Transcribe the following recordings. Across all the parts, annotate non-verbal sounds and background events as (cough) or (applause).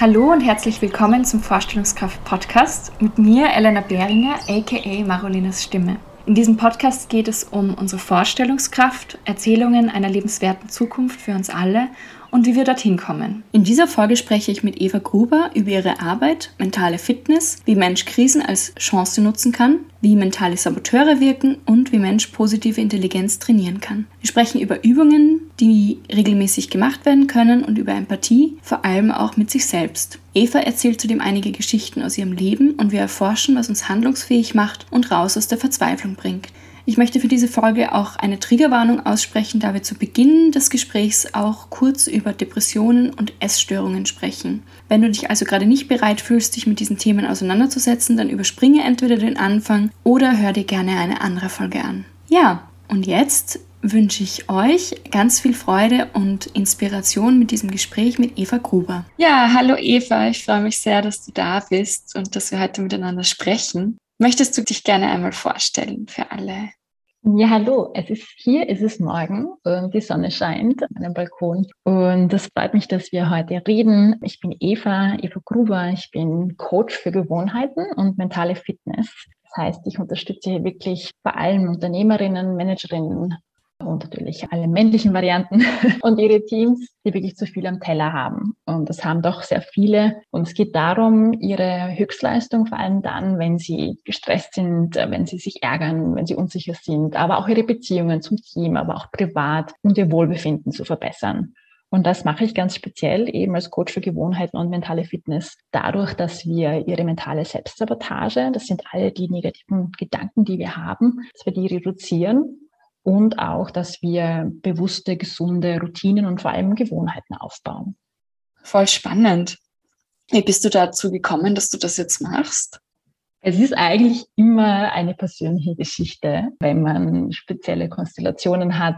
Hallo und herzlich willkommen zum Vorstellungskraft Podcast mit mir, Elena Behringer, aka Marolinas Stimme. In diesem Podcast geht es um unsere Vorstellungskraft, Erzählungen einer lebenswerten Zukunft für uns alle und wie wir dorthin kommen. In dieser Folge spreche ich mit Eva Gruber über ihre Arbeit, mentale Fitness, wie Mensch Krisen als Chance nutzen kann, wie mentale Saboteure wirken und wie Mensch positive Intelligenz trainieren kann. Wir sprechen über Übungen, die regelmäßig gemacht werden können und über Empathie, vor allem auch mit sich selbst. Eva erzählt zudem einige Geschichten aus ihrem Leben und wir erforschen, was uns handlungsfähig macht und raus aus der Verzweiflung bringt. Ich möchte für diese Folge auch eine Triggerwarnung aussprechen, da wir zu Beginn des Gesprächs auch kurz über Depressionen und Essstörungen sprechen. Wenn du dich also gerade nicht bereit fühlst, dich mit diesen Themen auseinanderzusetzen, dann überspringe entweder den Anfang oder hör dir gerne eine andere Folge an. Ja, und jetzt wünsche ich euch ganz viel Freude und Inspiration mit diesem Gespräch mit Eva Gruber. Ja, hallo Eva, ich freue mich sehr, dass du da bist und dass wir heute miteinander sprechen. Möchtest du dich gerne einmal vorstellen für alle? Ja, hallo. Es ist hier, es ist morgen und die Sonne scheint an meinem Balkon. Und es freut mich, dass wir heute reden. Ich bin Eva, Eva Gruber. Ich bin Coach für Gewohnheiten und mentale Fitness. Das heißt, ich unterstütze hier wirklich vor allem Unternehmerinnen, Managerinnen, und natürlich alle männlichen Varianten (laughs) und ihre Teams, die wirklich zu viel am Teller haben. Und das haben doch sehr viele. Und es geht darum, ihre Höchstleistung, vor allem dann, wenn sie gestresst sind, wenn sie sich ärgern, wenn sie unsicher sind, aber auch ihre Beziehungen zum Team, aber auch privat und ihr Wohlbefinden zu verbessern. Und das mache ich ganz speziell eben als Coach für Gewohnheiten und mentale Fitness dadurch, dass wir ihre mentale Selbstsabotage, das sind alle die negativen Gedanken, die wir haben, dass wir die reduzieren und auch, dass wir bewusste, gesunde Routinen und vor allem Gewohnheiten aufbauen. Voll spannend. Wie bist du dazu gekommen, dass du das jetzt machst? Es ist eigentlich immer eine persönliche Geschichte, wenn man spezielle Konstellationen hat,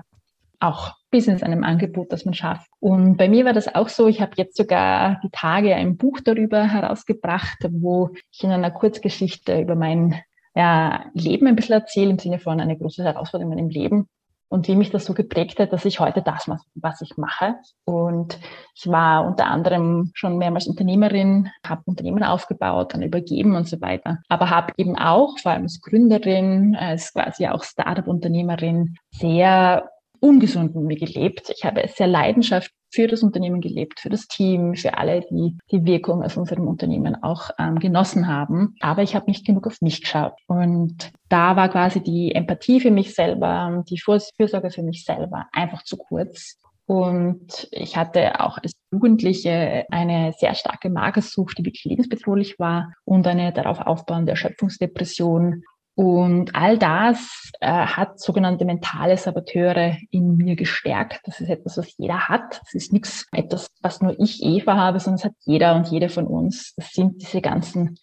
auch bis in einem Angebot, das man schafft. Und bei mir war das auch so. Ich habe jetzt sogar die Tage ein Buch darüber herausgebracht, wo ich in einer Kurzgeschichte über mein ja, Leben ein bisschen erzähle, im Sinne von eine große Herausforderung in meinem Leben und wie mich das so geprägt hat, dass ich heute das mache, was ich mache. Und ich war unter anderem schon mehrmals Unternehmerin, habe Unternehmen aufgebaut, dann übergeben und so weiter. Aber habe eben auch, vor allem als Gründerin, als quasi auch Startup-Unternehmerin, sehr ungesund mit mir gelebt. Ich habe sehr Leidenschaft für das Unternehmen gelebt, für das Team, für alle, die die Wirkung aus unserem Unternehmen auch ähm, genossen haben. Aber ich habe nicht genug auf mich geschaut. Und da war quasi die Empathie für mich selber, die Fürsorge für mich selber einfach zu kurz. Und ich hatte auch als Jugendliche eine sehr starke Magersucht, die wirklich lebensbedrohlich war und eine darauf aufbauende Erschöpfungsdepression und all das äh, hat sogenannte mentale Saboteure in mir gestärkt. Das ist etwas, was jeder hat. Das ist nichts, etwas, was nur ich, Eva, habe, sondern es hat jeder und jede von uns. Das sind diese ganzen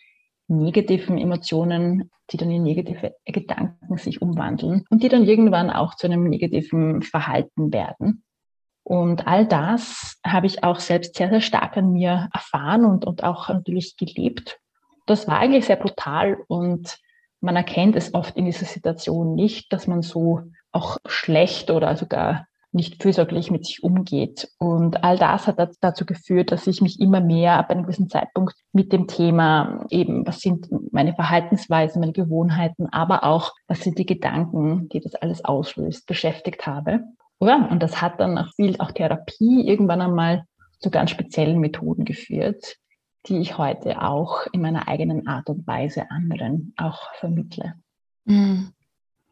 negativen Emotionen, die dann in negative Gedanken sich umwandeln und die dann irgendwann auch zu einem negativen Verhalten werden. Und all das habe ich auch selbst sehr, sehr stark an mir erfahren und, und auch natürlich gelebt. Das war eigentlich sehr brutal und man erkennt es oft in dieser Situation nicht, dass man so auch schlecht oder sogar nicht fürsorglich mit sich umgeht. Und all das hat dazu geführt, dass ich mich immer mehr ab einem gewissen Zeitpunkt mit dem Thema eben, was sind meine Verhaltensweisen, meine Gewohnheiten, aber auch, was sind die Gedanken, die das alles auslöst, beschäftigt habe. Ja, und das hat dann nach viel auch Therapie irgendwann einmal zu ganz speziellen Methoden geführt, die ich heute auch in meiner eigenen Art und Weise anderen auch vermittle. Mhm.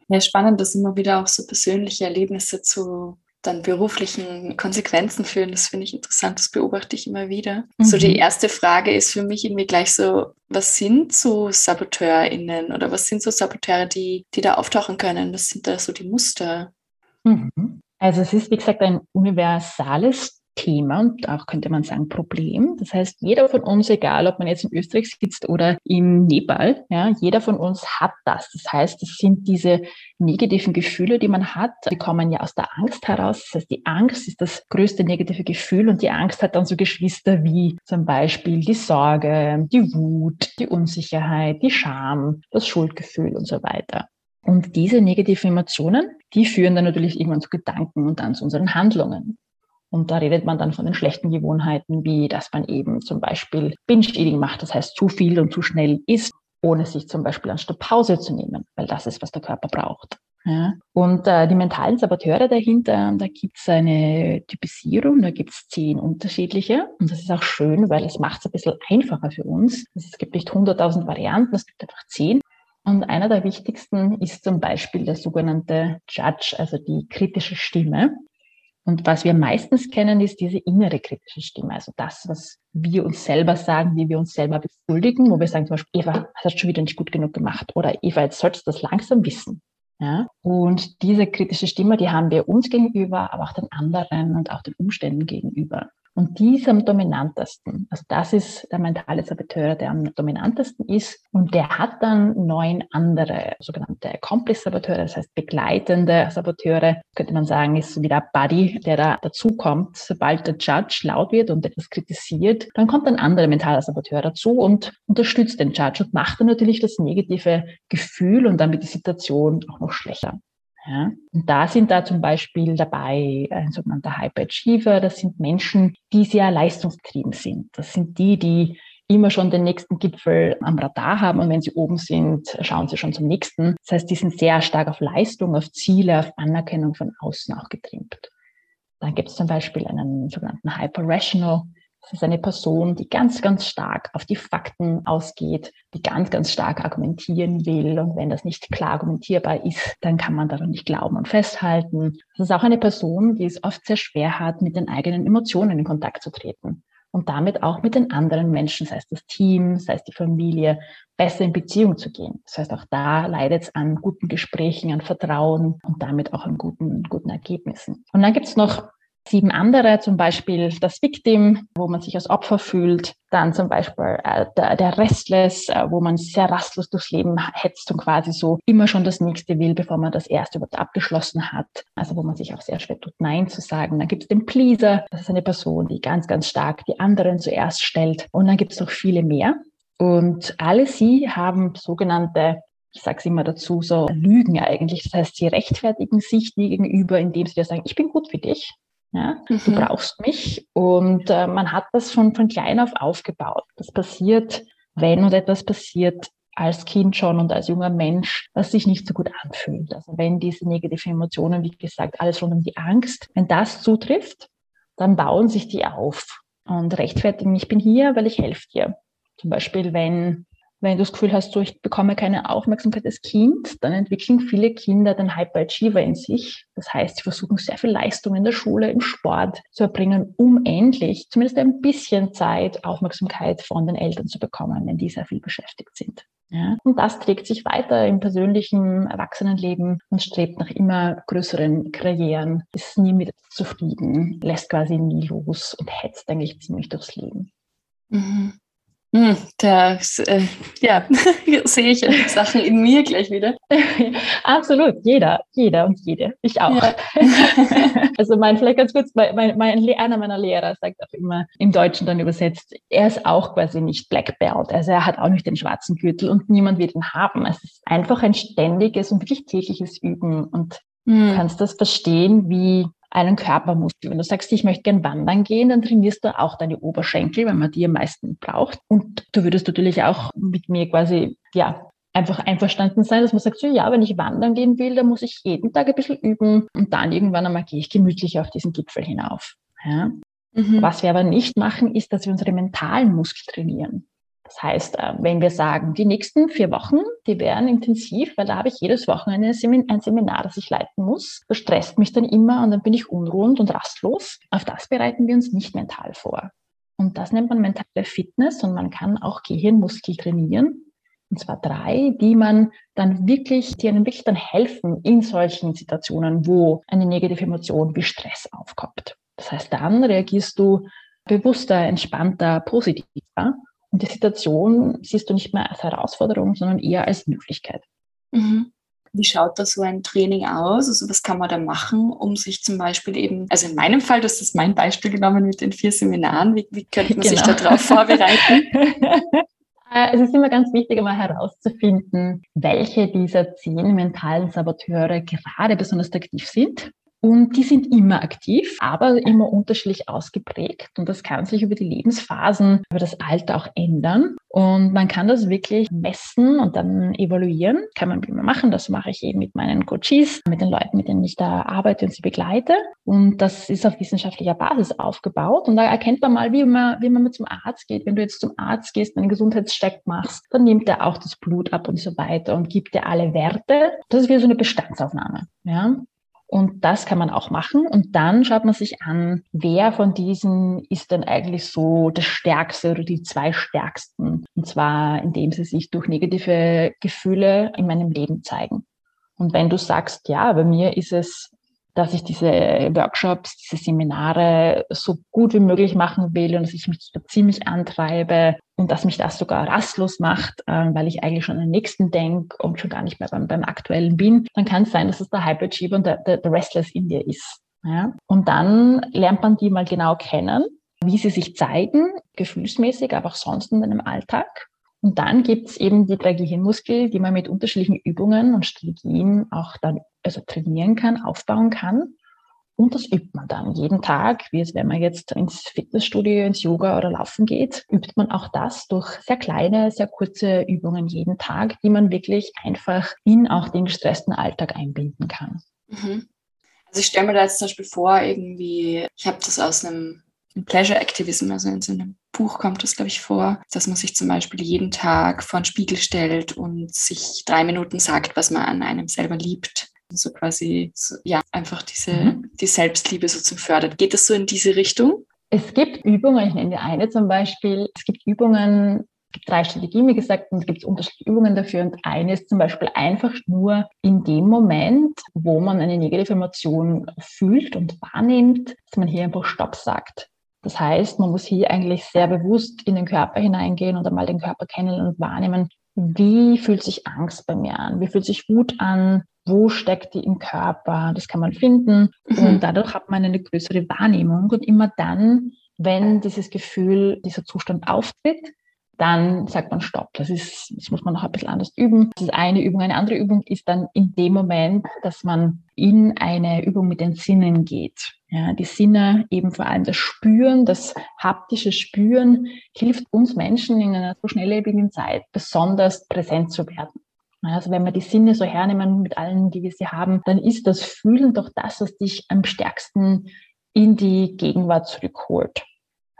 Ja, spannend, dass immer wieder auch so persönliche Erlebnisse zu dann beruflichen Konsequenzen führen. Das finde ich interessant, das beobachte ich immer wieder. Mhm. So die erste Frage ist für mich irgendwie gleich so, was sind so SaboteurInnen oder was sind so Saboteure, die, die da auftauchen können? Was sind da so die Muster? Mhm. Also es ist, wie gesagt, ein universales Thema und auch könnte man sagen Problem. Das heißt, jeder von uns, egal ob man jetzt in Österreich sitzt oder in Nepal, ja, jeder von uns hat das. Das heißt, es sind diese negativen Gefühle, die man hat, die kommen ja aus der Angst heraus. Das heißt, die Angst ist das größte negative Gefühl und die Angst hat dann so Geschwister wie zum Beispiel die Sorge, die Wut, die Unsicherheit, die Scham, das Schuldgefühl und so weiter. Und diese negativen Emotionen, die führen dann natürlich irgendwann zu Gedanken und dann zu unseren Handlungen. Und da redet man dann von den schlechten Gewohnheiten, wie dass man eben zum Beispiel Binge-Eating macht, das heißt zu viel und zu schnell isst, ohne sich zum Beispiel Stück Pause zu nehmen, weil das ist, was der Körper braucht. Ja. Und äh, die mentalen Saboteure dahinter, da gibt es eine Typisierung, da gibt es zehn unterschiedliche. Und das ist auch schön, weil es macht es ein bisschen einfacher für uns. Es gibt nicht 100.000 Varianten, es gibt einfach zehn. Und einer der wichtigsten ist zum Beispiel der sogenannte Judge, also die kritische Stimme. Und was wir meistens kennen, ist diese innere kritische Stimme. Also das, was wir uns selber sagen, wie wir uns selber beschuldigen, wo wir sagen zum Beispiel, Eva, hast du schon wieder nicht gut genug gemacht. Oder Eva, jetzt solltest du das langsam wissen. Ja? Und diese kritische Stimme, die haben wir uns gegenüber, aber auch den anderen und auch den Umständen gegenüber. Und die ist am dominantesten. Also das ist der mentale Saboteur, der am dominantesten ist. Und der hat dann neun andere sogenannte Accomplice-Saboteure, das heißt begleitende Saboteure. Könnte man sagen, ist so wie der Buddy, der da dazukommt. Sobald der Judge laut wird und etwas kritisiert, dann kommt ein anderer mentaler Saboteur dazu und unterstützt den Judge und macht dann natürlich das negative Gefühl und damit die Situation auch noch schlechter. Ja? Und da sind da zum Beispiel dabei ein sogenannter Hyperachiever. Das sind Menschen, die sehr leistungsgetrieben sind. Das sind die, die immer schon den nächsten Gipfel am Radar haben und wenn sie oben sind, schauen sie schon zum nächsten. Das heißt, die sind sehr stark auf Leistung, auf Ziele, auf Anerkennung von außen auch getrimmt. Dann gibt es zum Beispiel einen sogenannten Hyper-Rational. Das ist eine Person, die ganz, ganz stark auf die Fakten ausgeht, die ganz, ganz stark argumentieren will. Und wenn das nicht klar argumentierbar ist, dann kann man daran nicht glauben und festhalten. Das ist auch eine Person, die es oft sehr schwer hat, mit den eigenen Emotionen in Kontakt zu treten und damit auch mit den anderen Menschen, sei es das Team, sei es die Familie, besser in Beziehung zu gehen. Das heißt, auch da leidet es an guten Gesprächen, an Vertrauen und damit auch an guten, guten Ergebnissen. Und dann gibt es noch sieben andere, zum Beispiel das Victim, wo man sich als Opfer fühlt, dann zum Beispiel äh, der, der Restless, äh, wo man sehr rastlos durchs Leben hetzt und quasi so immer schon das nächste will, bevor man das erste überhaupt abgeschlossen hat. Also wo man sich auch sehr schwer tut, Nein zu sagen. Dann gibt es den Pleaser, das ist eine Person, die ganz, ganz stark die anderen zuerst stellt. Und dann gibt es noch viele mehr. Und alle sie haben sogenannte ich sage es immer dazu, so Lügen eigentlich. Das heißt, sie rechtfertigen sich dir gegenüber, indem sie dir sagen, ich bin gut für dich. Ja? Mhm. Du brauchst mich. Und äh, man hat das schon von klein auf aufgebaut. Das passiert, wenn und etwas passiert als Kind schon und als junger Mensch, was sich nicht so gut anfühlt. Also wenn diese negativen Emotionen, wie gesagt, alles rund um die Angst, wenn das zutrifft, dann bauen sich die auf und rechtfertigen, ich bin hier, weil ich helfe dir. Zum Beispiel, wenn wenn du das Gefühl hast, so ich bekomme keine Aufmerksamkeit als Kind, dann entwickeln viele Kinder den Hyperachiever in sich. Das heißt, sie versuchen sehr viel Leistung in der Schule, im Sport zu erbringen, um endlich zumindest ein bisschen Zeit, Aufmerksamkeit von den Eltern zu bekommen, wenn die sehr viel beschäftigt sind. Ja? Und das trägt sich weiter im persönlichen Erwachsenenleben und strebt nach immer größeren Karrieren, ist nie mit zufrieden, lässt quasi nie los und hetzt eigentlich ziemlich durchs Leben. Mhm. Hm, da äh, ja, (laughs) sehe ich Sachen in mir gleich wieder. (laughs) Absolut, jeder, jeder und jede. Ich auch. Ja. (laughs) also mein, vielleicht ganz kurz, mein, mein, einer meiner Lehrer sagt auch immer im Deutschen dann übersetzt, er ist auch quasi nicht Black Belt, also er hat auch nicht den schwarzen Gürtel und niemand wird ihn haben. Es ist einfach ein ständiges und wirklich tägliches Üben und hm. du kannst das verstehen, wie einen Körpermuskel. Wenn du sagst, ich möchte gern wandern gehen, dann trainierst du auch deine Oberschenkel, weil man die am meisten braucht. Und du würdest natürlich auch mit mir quasi, ja, einfach einverstanden sein, dass man sagt, so ja, wenn ich wandern gehen will, dann muss ich jeden Tag ein bisschen üben und dann irgendwann einmal gehe ich gemütlich auf diesen Gipfel hinauf. Ja. Mhm. Was wir aber nicht machen, ist, dass wir unsere mentalen Muskel trainieren. Das heißt, äh, wenn wir sagen, die nächsten vier Wochen, die wären intensiv, weil da habe ich jedes Wochenende ein Seminar, das ich leiten muss. Das stresst mich dann immer und dann bin ich unruhend und rastlos. Auf das bereiten wir uns nicht mental vor. Und das nennt man mentale Fitness und man kann auch Gehirnmuskel trainieren. Und zwar drei, die man dann wirklich, die einem wirklich dann helfen in solchen Situationen, wo eine negative Emotion wie Stress aufkommt. Das heißt, dann reagierst du bewusster, entspannter, positiver und die Situation siehst du nicht mehr als Herausforderung, sondern eher als Möglichkeit. Mhm. Wie schaut da so ein Training aus? Also was kann man da machen, um sich zum Beispiel eben, also in meinem Fall, das ist mein Beispiel genommen mit den vier Seminaren, wie, wie könnte man genau. sich darauf vorbereiten? (laughs) Äh, es ist immer ganz wichtig, einmal herauszufinden, welche dieser zehn mentalen Saboteure gerade besonders aktiv sind Und die sind immer aktiv, aber immer unterschiedlich ausgeprägt. Und das kann sich über die Lebensphasen, über das Alter auch ändern. Und man kann das wirklich messen und dann evaluieren. Kann man immer machen. Das mache ich eben mit meinen Coaches, mit den Leuten, mit denen ich da arbeite und sie begleite. Und das ist auf wissenschaftlicher Basis aufgebaut. Und da erkennt man mal, wie man, wie man mit zum Arzt geht. Wenn du jetzt zum Arzt gehst, einen Gesundheitscheck machst, dann nimmt er auch das Blut ab und so weiter und gibt dir alle Werte. Das ist wie so eine Bestandsaufnahme. Ja. Und das kann man auch machen. Und dann schaut man sich an, wer von diesen ist denn eigentlich so das Stärkste oder die zwei Stärksten. Und zwar, indem sie sich durch negative Gefühle in meinem Leben zeigen. Und wenn du sagst, ja, bei mir ist es dass ich diese Workshops, diese Seminare so gut wie möglich machen will und dass ich mich da ziemlich antreibe und dass mich das sogar rastlos macht, äh, weil ich eigentlich schon an den nächsten denke und schon gar nicht mehr beim, beim aktuellen bin, dann kann es sein, dass es der Hyperachiever und der, der, der Restless in dir ist. Ja? Und dann lernt man die mal genau kennen, wie sie sich zeigen, gefühlsmäßig, aber auch sonst in deinem Alltag. Und dann gibt es eben die drei Gehirnmuskeln, die man mit unterschiedlichen Übungen und Strategien auch dann also trainieren kann, aufbauen kann. Und das übt man dann jeden Tag, wie es, wenn man jetzt ins Fitnessstudio, ins Yoga oder Laufen geht, übt man auch das durch sehr kleine, sehr kurze Übungen jeden Tag, die man wirklich einfach in auch den gestressten Alltag einbinden kann. Mhm. Also ich stelle mir da jetzt zum Beispiel vor, irgendwie, ich habe das aus einem Pleasure Activism, also in so einem Buch kommt das, glaube ich, vor, dass man sich zum Beispiel jeden Tag vor den Spiegel stellt und sich drei Minuten sagt, was man an einem selber liebt. So quasi, so, ja, einfach diese, mhm. die Selbstliebe so zum Fördern. Geht das so in diese Richtung? Es gibt Übungen, ich nenne eine zum Beispiel, es gibt Übungen, es gibt drei Strategien, wie gesagt, und es gibt unterschiedliche Übungen dafür. Und eine ist zum Beispiel einfach nur in dem Moment, wo man eine negative Emotion fühlt und wahrnimmt, dass man hier einfach Stopp sagt. Das heißt, man muss hier eigentlich sehr bewusst in den Körper hineingehen und einmal den Körper kennen und wahrnehmen, wie fühlt sich Angst bei mir an, wie fühlt sich Wut an, wo steckt die im Körper, das kann man finden. Mhm. und dadurch hat man eine größere Wahrnehmung und immer dann, wenn dieses Gefühl, dieser Zustand auftritt, dann sagt man Stopp. Das ist, das muss man noch ein bisschen anders üben. Das ist eine Übung. Eine andere Übung ist dann in dem Moment, dass man in eine Übung mit den Sinnen geht. Ja, die Sinne, eben vor allem das Spüren, das haptische Spüren, hilft uns Menschen in einer so schnelllebigen Zeit besonders präsent zu werden. Also wenn wir die Sinne so hernehmen mit allen, die wir sie haben, dann ist das Fühlen doch das, was dich am stärksten in die Gegenwart zurückholt.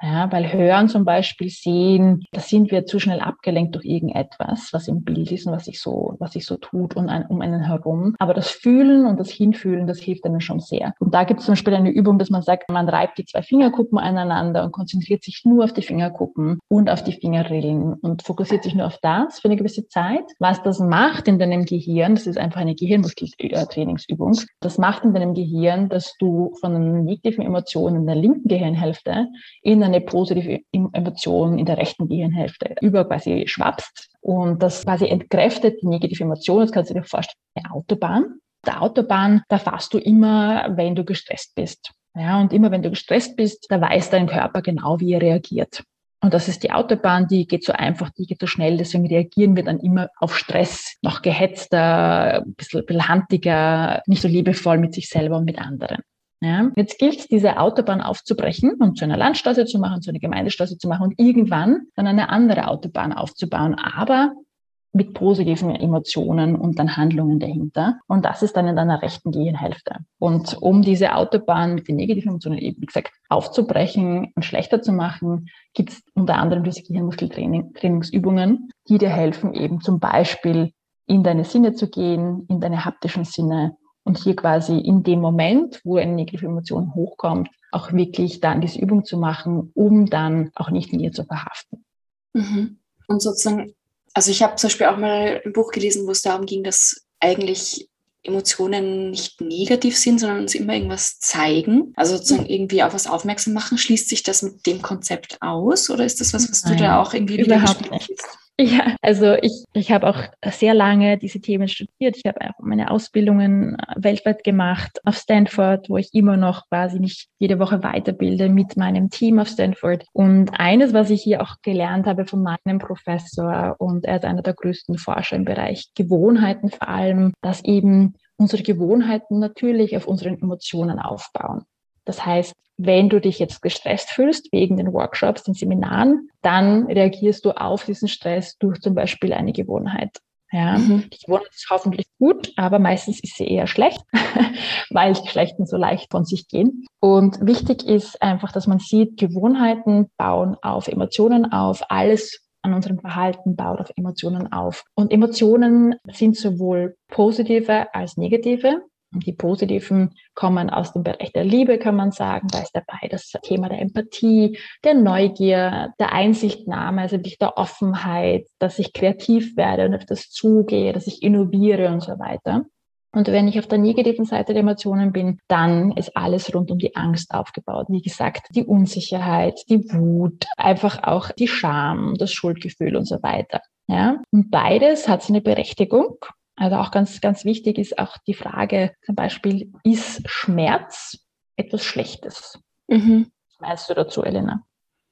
Ja, weil Hören zum Beispiel, Sehen, da sind wir zu schnell abgelenkt durch irgendetwas, was im Bild ist und was sich so, was sich so tut und ein, um einen herum. Aber das Fühlen und das Hinfühlen, das hilft einem schon sehr. Und da gibt es zum Beispiel eine Übung, dass man sagt, man reibt die zwei Fingerkuppen aneinander und konzentriert sich nur auf die Fingerkuppen und auf die Fingerrillen und fokussiert sich nur auf das für eine gewisse Zeit. Was das macht in deinem Gehirn, das ist einfach eine Gehirnmuskeltrainingsübung, das macht in deinem Gehirn, dass du von negativen Emotionen in der linken Gehirnhälfte in eine positive Emotion in der rechten Gehirnhälfte über quasi schwappst und das quasi entkräftet die negative Emotion. Das kannst du dir vorstellen, eine Autobahn. Der Autobahn, da fährst du immer, wenn du gestresst bist. Ja, und immer wenn du gestresst bist, da weiß dein Körper genau, wie er reagiert. Und das ist die Autobahn, die geht so einfach, die geht so schnell, deswegen reagieren wir dann immer auf Stress, noch gehetzter, ein bisschen, ein bisschen handiger, nicht so liebevoll mit sich selber und mit anderen. Ja, jetzt gilt es, diese Autobahn aufzubrechen und zu einer Landstraße zu machen, zu einer Gemeindestraße zu machen und irgendwann dann eine andere Autobahn aufzubauen, aber mit positiven Emotionen und dann Handlungen dahinter. Und das ist dann in deiner rechten Gehirnhälfte. Und um diese Autobahn mit den negativen Emotionen eben, wie gesagt, aufzubrechen und schlechter zu machen, gibt es unter anderem diese Gehirnmuskeltrainingsübungen, die dir helfen, eben zum Beispiel in deine Sinne zu gehen, in deine haptischen Sinne und hier quasi in dem Moment, wo eine negative Emotion hochkommt, auch wirklich dann diese Übung zu machen, um dann auch nicht in ihr zu verhaften. Mhm. Und sozusagen, also ich habe zum Beispiel auch mal ein Buch gelesen, wo es darum ging, dass eigentlich Emotionen nicht negativ sind, sondern uns immer irgendwas zeigen. Also sozusagen mhm. irgendwie auf was aufmerksam machen. Schließt sich das mit dem Konzept aus oder ist das was, was Nein, du da auch irgendwie überhaupt nicht. Ja, also ich, ich habe auch sehr lange diese Themen studiert. Ich habe auch meine Ausbildungen weltweit gemacht auf Stanford, wo ich immer noch quasi mich jede Woche weiterbilde mit meinem Team auf Stanford. Und eines, was ich hier auch gelernt habe von meinem Professor, und er ist einer der größten Forscher im Bereich Gewohnheiten vor allem, dass eben unsere Gewohnheiten natürlich auf unseren Emotionen aufbauen. Das heißt, wenn du dich jetzt gestresst fühlst wegen den Workshops, den Seminaren, dann reagierst du auf diesen Stress durch zum Beispiel eine Gewohnheit. Ja, mhm. die Gewohnheit ist hoffentlich gut, aber meistens ist sie eher schlecht, (laughs) weil die schlechten so leicht von sich gehen. Und wichtig ist einfach, dass man sieht, Gewohnheiten bauen auf Emotionen auf. Alles an unserem Verhalten baut auf Emotionen auf. Und Emotionen sind sowohl positive als negative. Die positiven kommen aus dem Bereich der Liebe, kann man sagen. Da ist dabei das Thema der Empathie, der Neugier, der Einsichtnahme, also der Offenheit, dass ich kreativ werde und auf das zugehe, dass ich innoviere und so weiter. Und wenn ich auf der negativen Seite der Emotionen bin, dann ist alles rund um die Angst aufgebaut. Wie gesagt, die Unsicherheit, die Wut, einfach auch die Scham, das Schuldgefühl und so weiter. Ja? Und beides hat seine Berechtigung also auch ganz, ganz wichtig ist auch die Frage zum Beispiel, ist Schmerz etwas Schlechtes? Mhm. Was meinst du dazu, Elena?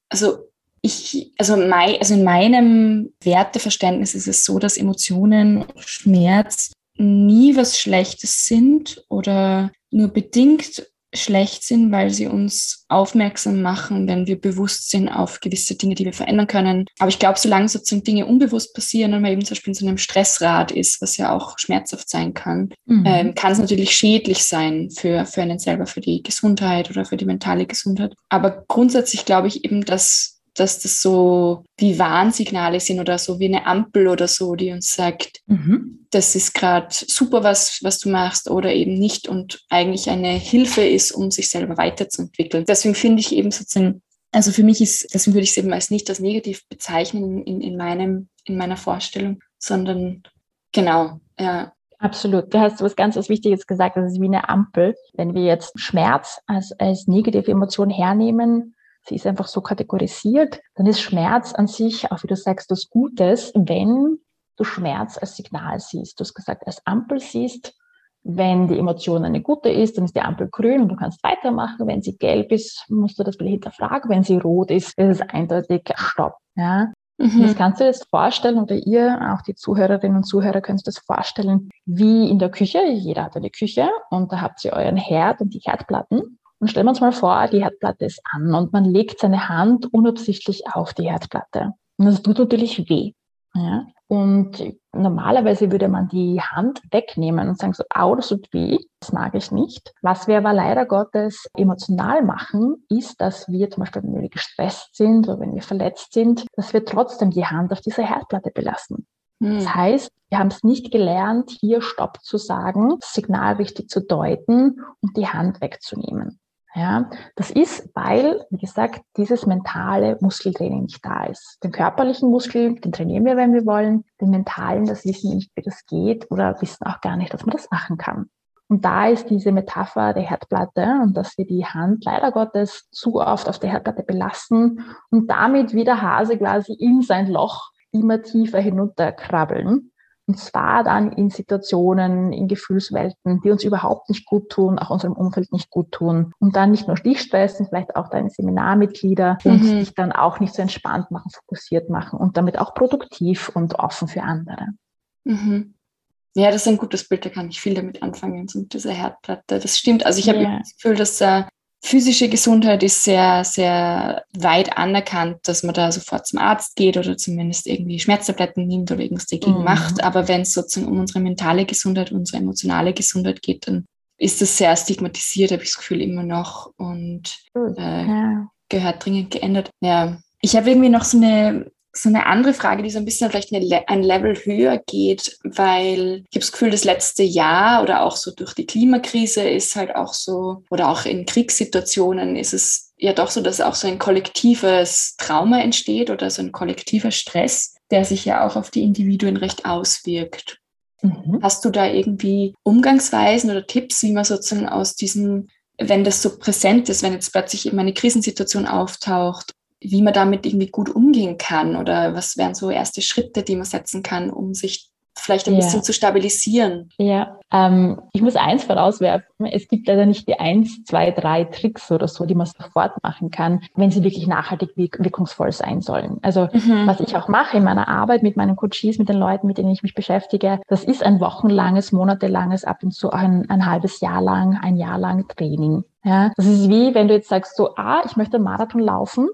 Also ich, also, mein, also in meinem Werteverständnis ist es so, dass Emotionen, Schmerz nie was Schlechtes sind oder nur bedingt schlecht sind, weil sie uns aufmerksam machen, wenn wir bewusst sind auf gewisse Dinge, die wir verändern können. Aber ich glaube, solange sozusagen Dinge unbewusst passieren und man eben zum Beispiel in so einem Stressrad ist, was ja auch schmerzhaft sein kann, mhm. ähm, kann es natürlich schädlich sein für, für einen selber, für die Gesundheit oder für die mentale Gesundheit. Aber grundsätzlich glaube ich eben, dass dass das so wie Warnsignale sind oder so wie eine Ampel oder so, die uns sagt, mhm. das ist gerade super, was, was du machst oder eben nicht und eigentlich eine Hilfe ist, um sich selber weiterzuentwickeln. Deswegen finde ich eben sozusagen, also für mich ist, deswegen würde ich es eben als nicht als negativ bezeichnen in, in, meinem, in meiner Vorstellung, sondern genau, ja, Absolut. Du hast was ganz was Wichtiges gesagt, das ist wie eine Ampel. Wenn wir jetzt Schmerz als, als negative Emotion hernehmen, sie ist einfach so kategorisiert, dann ist Schmerz an sich, auch wie du sagst, das Gutes, wenn du Schmerz als Signal siehst. Du hast gesagt, als Ampel siehst, wenn die Emotion eine gute ist, dann ist die Ampel grün und du kannst weitermachen. Wenn sie gelb ist, musst du das wieder hinterfragen. Wenn sie rot ist, ist es eindeutig Stopp. Ja? Mhm. Das kannst du dir jetzt vorstellen, oder ihr, auch die Zuhörerinnen und Zuhörer, könnt ihr das vorstellen, wie in der Küche. Jeder hat eine Küche und da habt ihr euren Herd und die Herdplatten. Und stellen wir uns mal vor, die Herdplatte ist an und man legt seine Hand unabsichtlich auf die Herdplatte. Und das tut natürlich weh. Ja? Und normalerweise würde man die Hand wegnehmen und sagen so, au, das tut weh, das mag ich nicht. Was wir aber leider Gottes emotional machen, ist, dass wir zum Beispiel, wenn wir gestresst sind oder wenn wir verletzt sind, dass wir trotzdem die Hand auf dieser Herdplatte belassen. Hm. Das heißt, wir haben es nicht gelernt, hier Stopp zu sagen, das Signal richtig zu deuten und die Hand wegzunehmen. Ja, das ist, weil, wie gesagt, dieses mentale Muskeltraining nicht da ist. Den körperlichen Muskel, den trainieren wir, wenn wir wollen. Den mentalen, das wissen wir nicht, wie das geht oder wissen auch gar nicht, dass man das machen kann. Und da ist diese Metapher der Herdplatte und dass wir die Hand leider Gottes zu oft auf der Herdplatte belassen und damit wie der Hase quasi in sein Loch immer tiefer hinunterkrabbeln und zwar dann in Situationen, in Gefühlswelten, die uns überhaupt nicht gut tun, auch unserem Umfeld nicht gut tun. Und dann nicht nur dich stressen, vielleicht auch deine Seminarmitglieder mhm. und dich dann auch nicht so entspannt machen, fokussiert machen und damit auch produktiv und offen für andere. Mhm. Ja, das ist ein gutes Bild, da kann ich viel damit anfangen, so mit dieser Herdplatte. Das stimmt. Also ich habe yeah. das Gefühl, dass äh, physische Gesundheit ist sehr, sehr weit anerkannt, dass man da sofort zum Arzt geht oder zumindest irgendwie Schmerztabletten nimmt oder irgendwas dagegen mhm. macht. Aber wenn es sozusagen um unsere mentale Gesundheit, unsere emotionale Gesundheit geht, dann ist das sehr stigmatisiert, habe ich das Gefühl immer noch und äh, ja. gehört dringend geändert. Ja. Ich habe irgendwie noch so eine so eine andere Frage, die so ein bisschen vielleicht eine, ein Level höher geht, weil ich habe das Gefühl, das letzte Jahr oder auch so durch die Klimakrise ist halt auch so, oder auch in Kriegssituationen ist es ja doch so, dass auch so ein kollektives Trauma entsteht oder so ein kollektiver Stress, der sich ja auch auf die Individuen recht auswirkt. Mhm. Hast du da irgendwie Umgangsweisen oder Tipps, wie man sozusagen aus diesem wenn das so präsent ist, wenn jetzt plötzlich eben eine Krisensituation auftaucht wie man damit irgendwie gut umgehen kann oder was wären so erste Schritte, die man setzen kann, um sich vielleicht ein ja. bisschen zu stabilisieren. Ja, ähm, ich muss eins vorauswerfen. Es gibt leider nicht die eins, zwei, drei Tricks oder so, die man sofort machen kann, wenn sie wirklich nachhaltig wirkungsvoll sein sollen. Also mhm. was ich auch mache in meiner Arbeit mit meinen Coaches, mit den Leuten, mit denen ich mich beschäftige, das ist ein wochenlanges, monatelanges, ab und zu ein, ein halbes Jahr lang, ein Jahr lang Training. Ja, das ist wie, wenn du jetzt sagst so, ah, ich möchte einen Marathon laufen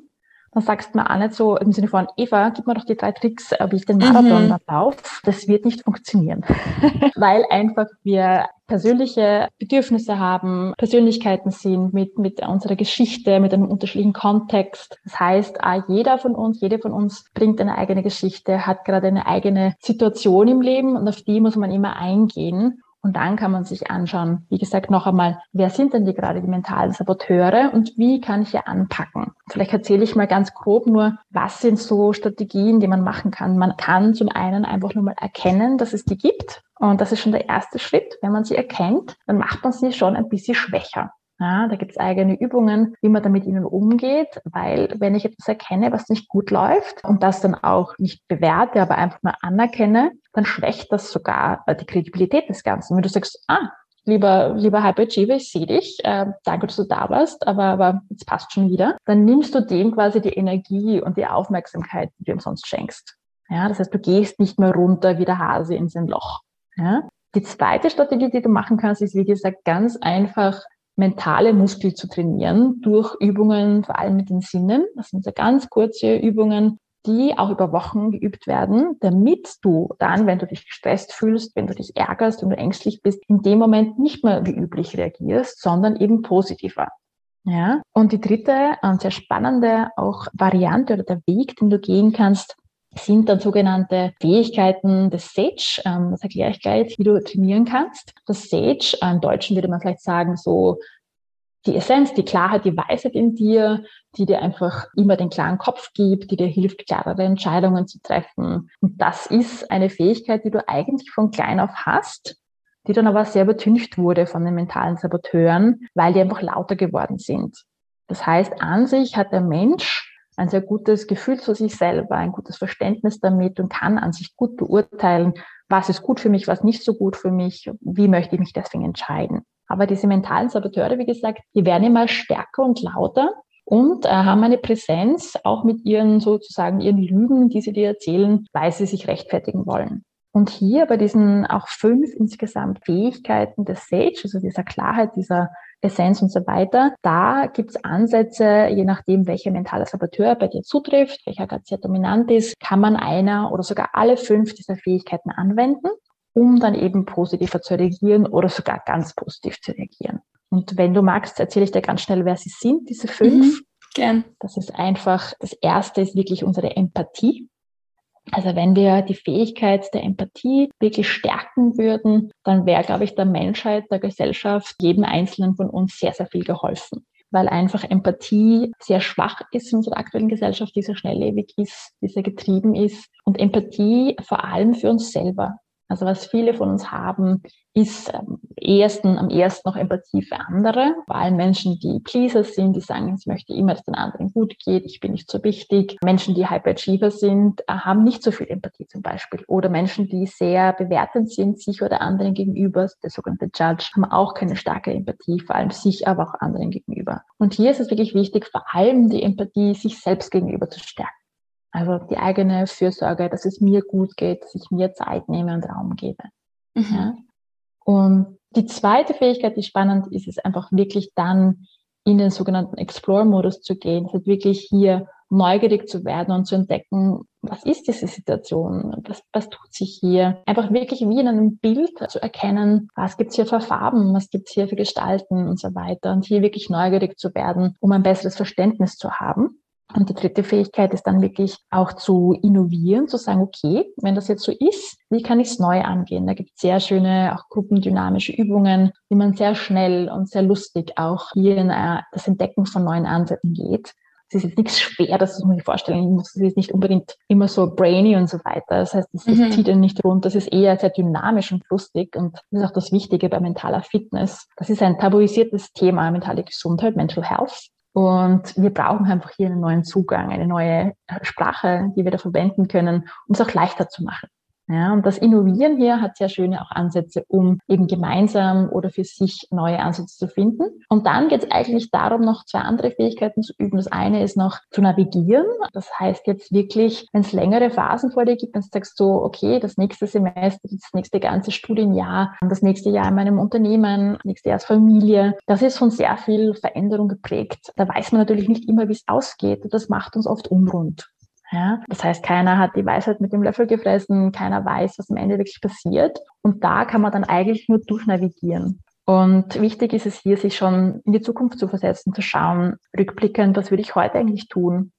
dann sagst du mir auch nicht so im Sinne von, Eva, gib mir doch die drei Tricks, wie ich den Marathon mhm. laufe. Das wird nicht funktionieren, (laughs) weil einfach wir persönliche Bedürfnisse haben, Persönlichkeiten sind mit, mit unserer Geschichte, mit einem unterschiedlichen Kontext. Das heißt, jeder von uns, jede von uns bringt eine eigene Geschichte, hat gerade eine eigene Situation im Leben und auf die muss man immer eingehen. Und dann kann man sich anschauen, wie gesagt, noch einmal, wer sind denn die gerade die mentalen Saboteure und wie kann ich hier anpacken? Vielleicht erzähle ich mal ganz grob nur, was sind so Strategien, die man machen kann. Man kann zum einen einfach nur mal erkennen, dass es die gibt. Und das ist schon der erste Schritt. Wenn man sie erkennt, dann macht man sie schon ein bisschen schwächer. Ja, da gibt es eigene Übungen, wie man damit ihnen umgeht, weil wenn ich etwas erkenne, was nicht gut läuft und das dann auch nicht bewerte, aber einfach mal anerkenne, dann schwächt das sogar äh, die Kredibilität des Ganzen. Wenn du sagst, ah, lieber, lieber Hyperachiever, ich sehe dich, äh, danke, dass du da warst, aber, aber jetzt passt schon wieder, dann nimmst du dem quasi die Energie und die Aufmerksamkeit, die du ihm sonst schenkst. Ja, das heißt, du gehst nicht mehr runter wie der Hase in sein Loch. Ja? Die zweite Strategie, die du machen kannst, ist, wie gesagt, ganz einfach mentale Muskel zu trainieren durch Übungen, vor allem mit den Sinnen. Das sind so ganz kurze Übungen, die auch über Wochen geübt werden, damit du dann, wenn du dich gestresst fühlst, wenn du dich ärgerst, wenn du ängstlich bist, in dem Moment nicht mehr wie üblich reagierst, sondern eben positiver. Ja. Und die dritte und sehr spannende auch Variante oder der Weg, den du gehen kannst, sind dann sogenannte Fähigkeiten des Sage. Ähm, das erkläre ich gleich, wie du trainieren kannst. Das Sage, im Deutschen würde man vielleicht sagen, so die Essenz, die Klarheit, die Weisheit in dir, die dir einfach immer den klaren Kopf gibt, die dir hilft, klarere Entscheidungen zu treffen. Und das ist eine Fähigkeit, die du eigentlich von klein auf hast, die dann aber sehr übertüncht wurde von den mentalen Saboteuren, weil die einfach lauter geworden sind. Das heißt, an sich hat der Mensch ein sehr gutes Gefühl zu sich selber, ein gutes Verständnis damit und kann an sich gut beurteilen, was ist gut für mich, was nicht so gut für mich, wie möchte ich mich deswegen entscheiden. Aber diese mentalen Saboteure, wie gesagt, die werden immer stärker und lauter und äh, haben eine Präsenz auch mit ihren sozusagen ihren Lügen, die sie dir erzählen, weil sie sich rechtfertigen wollen. Und hier bei diesen auch fünf insgesamt Fähigkeiten des Sage, also dieser Klarheit, dieser Essenz und so weiter. Da gibt es Ansätze, je nachdem, welcher mentale Saboteur bei dir zutrifft, welcher gerade sehr dominant ist, kann man einer oder sogar alle fünf dieser Fähigkeiten anwenden, um dann eben positiver zu reagieren oder sogar ganz positiv zu reagieren. Und wenn du magst, erzähle ich dir ganz schnell, wer sie sind, diese fünf. Mhm, gern. Das ist einfach, das erste ist wirklich unsere Empathie. Also wenn wir die Fähigkeit der Empathie wirklich stärken würden, dann wäre, glaube ich, der Menschheit, der Gesellschaft, jedem Einzelnen von uns sehr, sehr viel geholfen. Weil einfach Empathie sehr schwach ist in unserer aktuellen Gesellschaft, die sehr schnelllebig ist, die sehr getrieben ist. Und Empathie vor allem für uns selber. Also was viele von uns haben, ist am ersten, am ersten noch Empathie für andere. Vor allem Menschen, die Pleaser sind, die sagen, ich möchte immer, dass den anderen gut geht, ich bin nicht so wichtig. Menschen, die Hyperachiever sind, äh, haben nicht so viel Empathie zum Beispiel. Oder Menschen, die sehr bewertend sind, sich oder anderen gegenüber, der sogenannte Judge, haben auch keine starke Empathie, vor allem sich, aber auch anderen gegenüber. Und hier ist es wirklich wichtig, vor allem die Empathie sich selbst gegenüber zu stärken. Also die eigene Fürsorge, dass es mir gut geht, dass ich mir Zeit nehme und Raum gebe. Mhm. Ja? Und die zweite Fähigkeit, die spannend ist, ist einfach wirklich dann in den sogenannten Explore-Modus zu gehen, also wirklich hier neugierig zu werden und zu entdecken, was ist diese Situation, was, was tut sich hier. Einfach wirklich wie in einem Bild zu erkennen, was gibt's hier für Farben, was gibt's hier für Gestalten und so weiter. Und hier wirklich neugierig zu werden, um ein besseres Verständnis zu haben. Und die dritte Fähigkeit ist dann wirklich auch zu innovieren, zu sagen, okay, wenn das jetzt so ist, wie kann ich es neu angehen? Da gibt es sehr schöne, auch gruppendynamische Übungen, wie man sehr schnell und sehr lustig auch hier in äh, das Entdecken von neuen Ansätzen geht. Es ist jetzt nichts schwer, das muss man sich vorstellen. Es ist nicht unbedingt immer so brainy und so weiter. Das heißt, es mhm. zieht einen nicht rund. Das ist eher sehr dynamisch und lustig. Und das ist auch das Wichtige bei mentaler Fitness. Das ist ein tabuisiertes Thema, mentale Gesundheit, Mental Health. Und wir brauchen einfach hier einen neuen Zugang, eine neue Sprache, die wir da verwenden können, um es auch leichter zu machen. Ja, und das Innovieren hier hat sehr schöne auch Ansätze, um eben gemeinsam oder für sich neue Ansätze zu finden. Und dann geht es eigentlich darum, noch zwei andere Fähigkeiten zu üben. Das eine ist noch zu navigieren. Das heißt jetzt wirklich, wenn es längere Phasen vor dir gibt, dann sagst du, okay, das nächste Semester, das nächste ganze Studienjahr, das nächste Jahr in meinem Unternehmen, das nächste Jahr als Familie, das ist von sehr viel Veränderung geprägt. Da weiß man natürlich nicht immer, wie es ausgeht. Und das macht uns oft unrund. Ja, das heißt, keiner hat die Weisheit mit dem Löffel gefressen, keiner weiß, was am Ende wirklich passiert. Und da kann man dann eigentlich nur durchnavigieren. Und wichtig ist es hier, sich schon in die Zukunft zu versetzen, zu schauen, rückblickend, was würde ich heute eigentlich tun?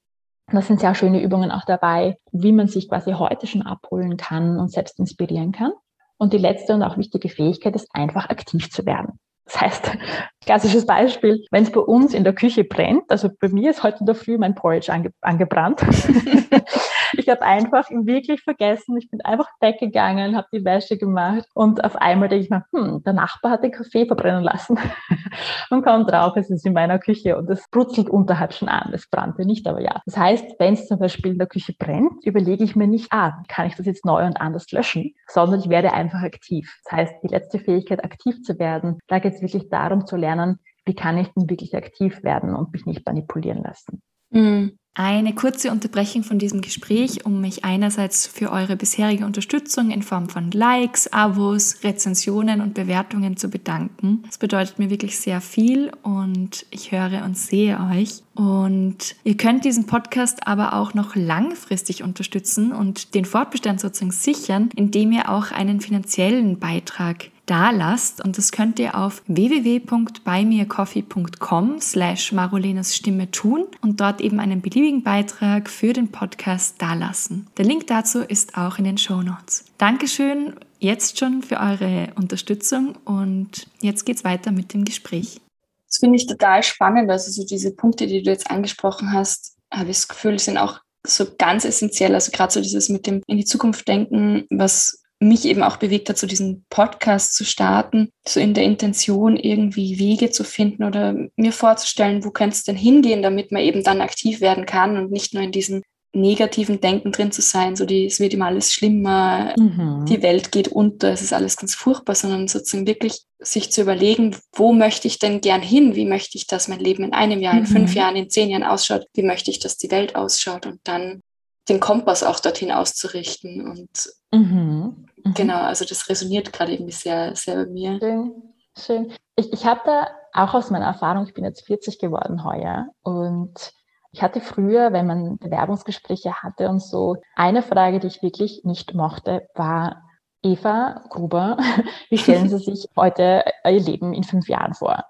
Und das sind sehr schöne Übungen auch dabei, wie man sich quasi heute schon abholen kann und selbst inspirieren kann. Und die letzte und auch wichtige Fähigkeit ist einfach aktiv zu werden. Das heißt, (laughs) klassisches Beispiel, wenn es bei uns in der Küche brennt, also bei mir ist heute in der Früh mein Porridge ange angebrannt. (laughs) ich habe einfach wirklich vergessen, ich bin einfach weggegangen, habe die Wäsche gemacht und auf einmal denke ich mir, hm, der Nachbar hat den Kaffee verbrennen lassen (laughs) und kommt drauf, es ist in meiner Küche und es brutzelt unterhalb schon an. Es brannte nicht, aber ja. Das heißt, wenn es zum Beispiel in der Küche brennt, überlege ich mir nicht, ah, kann ich das jetzt neu und anders löschen, sondern ich werde einfach aktiv. Das heißt, die letzte Fähigkeit, aktiv zu werden, da geht es wirklich darum zu lernen, wie kann ich denn wirklich aktiv werden und mich nicht manipulieren lassen. Mhm. Eine kurze Unterbrechung von diesem Gespräch, um mich einerseits für eure bisherige Unterstützung in Form von Likes, Abos, Rezensionen und Bewertungen zu bedanken. Das bedeutet mir wirklich sehr viel und ich höre und sehe euch. Und ihr könnt diesen Podcast aber auch noch langfristig unterstützen und den Fortbestand sozusagen sichern, indem ihr auch einen finanziellen Beitrag da lasst. Und das könnt ihr auf www.buymeacoffee.com slash Marolenas Stimme tun und dort eben einen beliebigen Beitrag für den Podcast dalassen. Der Link dazu ist auch in den Show Notes. Dankeschön jetzt schon für eure Unterstützung und jetzt geht's weiter mit dem Gespräch. Das finde ich total spannend. Also so diese Punkte, die du jetzt angesprochen hast, habe ich das Gefühl, sind auch so ganz essentiell. Also gerade so dieses mit dem in die Zukunft denken, was mich eben auch bewegt hat, so diesen Podcast zu starten, so in der Intention irgendwie Wege zu finden oder mir vorzustellen, wo könnte es denn hingehen, damit man eben dann aktiv werden kann und nicht nur in diesem negativen Denken drin zu sein, so die, es wird immer alles schlimmer, mhm. die Welt geht unter, es ist alles ganz furchtbar, sondern sozusagen wirklich sich zu überlegen, wo möchte ich denn gern hin, wie möchte ich, dass mein Leben in einem Jahr, in fünf mhm. Jahren, in zehn Jahren ausschaut, wie möchte ich, dass die Welt ausschaut und dann den Kompass auch dorthin auszurichten und mhm. Mhm. Genau, also das resoniert gerade irgendwie sehr, sehr bei mir. Schön, schön. Ich, ich habe da auch aus meiner Erfahrung, ich bin jetzt 40 geworden heuer und ich hatte früher, wenn man Bewerbungsgespräche hatte und so, eine Frage, die ich wirklich nicht mochte, war, Eva Gruber, (laughs) wie stellen Sie sich (laughs) heute Ihr Leben in fünf Jahren vor?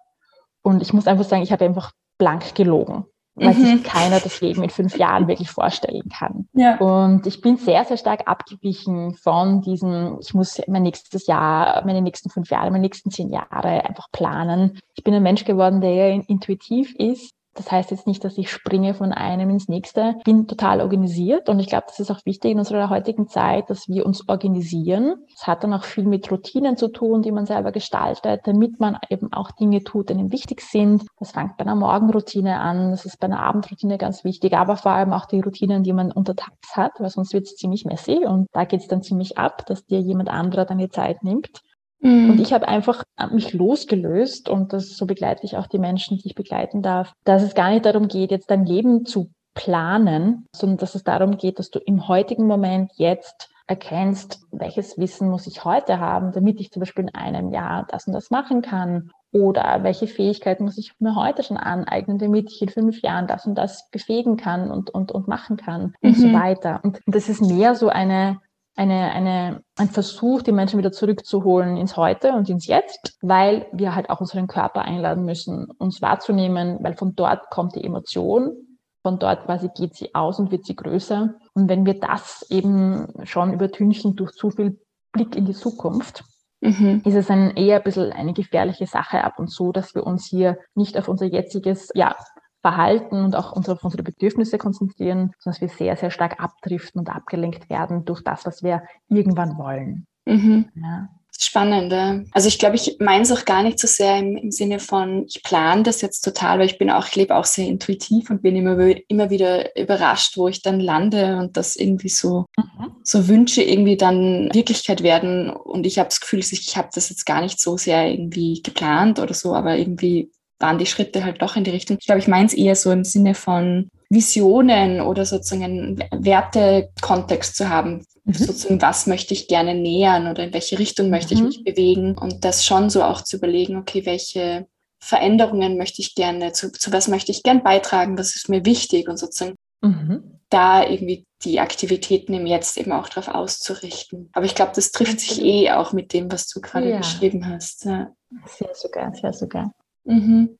Und ich muss einfach sagen, ich habe einfach blank gelogen weil mhm. sich keiner das Leben in fünf Jahren wirklich vorstellen kann. Ja. Und ich bin sehr, sehr stark abgewichen von diesem, ich muss mein nächstes Jahr, meine nächsten fünf Jahre, meine nächsten zehn Jahre einfach planen. Ich bin ein Mensch geworden, der intuitiv ist das heißt jetzt nicht, dass ich springe von einem ins nächste. Ich bin total organisiert und ich glaube, das ist auch wichtig in unserer heutigen Zeit, dass wir uns organisieren. Es hat dann auch viel mit Routinen zu tun, die man selber gestaltet, damit man eben auch Dinge tut, die einem wichtig sind. Das fängt bei einer Morgenroutine an, das ist bei einer Abendroutine ganz wichtig, aber vor allem auch die Routinen, die man untertags hat, weil sonst wird es ziemlich messy und da geht es dann ziemlich ab, dass dir jemand anderer deine Zeit nimmt. Mhm. Und ich habe einfach mich losgelöst und das so begleite ich auch die Menschen, die ich begleiten darf, dass es gar nicht darum geht, jetzt dein Leben zu planen, sondern dass es darum geht, dass du im heutigen Moment jetzt erkennst, welches Wissen muss ich heute haben, damit ich zum Beispiel in einem Jahr das und das machen kann. Oder welche Fähigkeiten muss ich mir heute schon aneignen, damit ich in fünf Jahren das und das befähigen kann und, und, und machen kann und so mhm. weiter. Und das ist mehr so eine eine, eine, ein Versuch, die Menschen wieder zurückzuholen ins Heute und ins Jetzt, weil wir halt auch unseren Körper einladen müssen, uns wahrzunehmen, weil von dort kommt die Emotion, von dort quasi geht sie aus und wird sie größer. Und wenn wir das eben schon übertünchen durch zu viel Blick in die Zukunft, mhm. ist es ein eher ein bisschen eine gefährliche Sache ab und zu, dass wir uns hier nicht auf unser jetziges, ja, Verhalten und auch unsere, auf unsere Bedürfnisse konzentrieren, dass wir sehr, sehr stark abdriften und abgelenkt werden durch das, was wir irgendwann wollen. Mhm. Ja. Das Spannend. Also ich glaube, ich meine es auch gar nicht so sehr im, im Sinne von, ich plane das jetzt total, weil ich bin auch, ich lebe auch sehr intuitiv und bin immer, immer wieder überrascht, wo ich dann lande und das irgendwie so, mhm. so Wünsche irgendwie dann Wirklichkeit werden. Und ich habe das Gefühl, ich habe das jetzt gar nicht so sehr irgendwie geplant oder so, aber irgendwie waren die Schritte halt doch in die Richtung. Ich glaube, ich meine es eher so im Sinne von Visionen oder sozusagen einen Wertekontext zu haben. Mhm. Sozusagen, was möchte ich gerne nähern oder in welche Richtung möchte mhm. ich mich bewegen und das schon so auch zu überlegen, okay, welche Veränderungen möchte ich gerne, zu, zu was möchte ich gerne beitragen, was ist mir wichtig und sozusagen mhm. da irgendwie die Aktivitäten im Jetzt eben auch darauf auszurichten. Aber ich glaube, das trifft sich eh auch mit dem, was du gerade ja. beschrieben hast. Ja. Sehr sogar, sehr sogar. Mhm.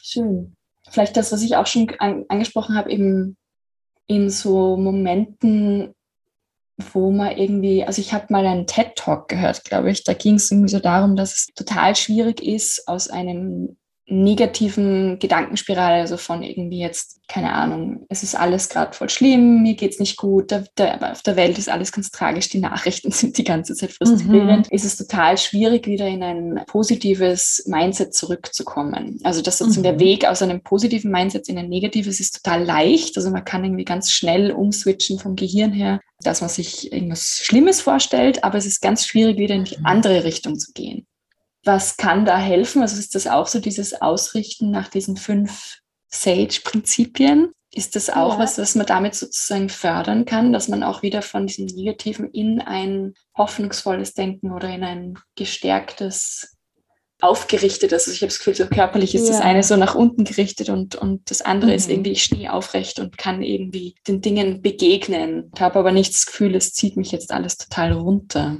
Schön. Vielleicht das, was ich auch schon an, angesprochen habe, eben in so Momenten, wo man irgendwie, also ich habe mal einen TED-Talk gehört, glaube ich, da ging es irgendwie so darum, dass es total schwierig ist, aus einem negativen Gedankenspirale, also von irgendwie jetzt, keine Ahnung, es ist alles gerade voll schlimm, mir geht es nicht gut, der, der, auf der Welt ist alles ganz tragisch, die Nachrichten (laughs) sind die ganze Zeit frustrierend, mhm. ist es total schwierig, wieder in ein positives Mindset zurückzukommen. Also das sozusagen mhm. der Weg aus einem positiven Mindset in ein negatives ist total leicht. Also man kann irgendwie ganz schnell umswitchen vom Gehirn her, dass man sich irgendwas Schlimmes vorstellt, aber es ist ganz schwierig, wieder in die mhm. andere Richtung zu gehen. Was kann da helfen? Also ist das auch so dieses Ausrichten nach diesen fünf Sage-Prinzipien? Ist das auch ja. was, was man damit sozusagen fördern kann, dass man auch wieder von diesem Negativen in ein hoffnungsvolles Denken oder in ein gestärktes, aufgerichtetes, also ich habe das Gefühl, so körperlich ist ja. das eine so nach unten gerichtet und, und das andere mhm. ist irgendwie, ich stehe aufrecht und kann irgendwie den Dingen begegnen. Ich habe aber nicht das Gefühl, es zieht mich jetzt alles total runter.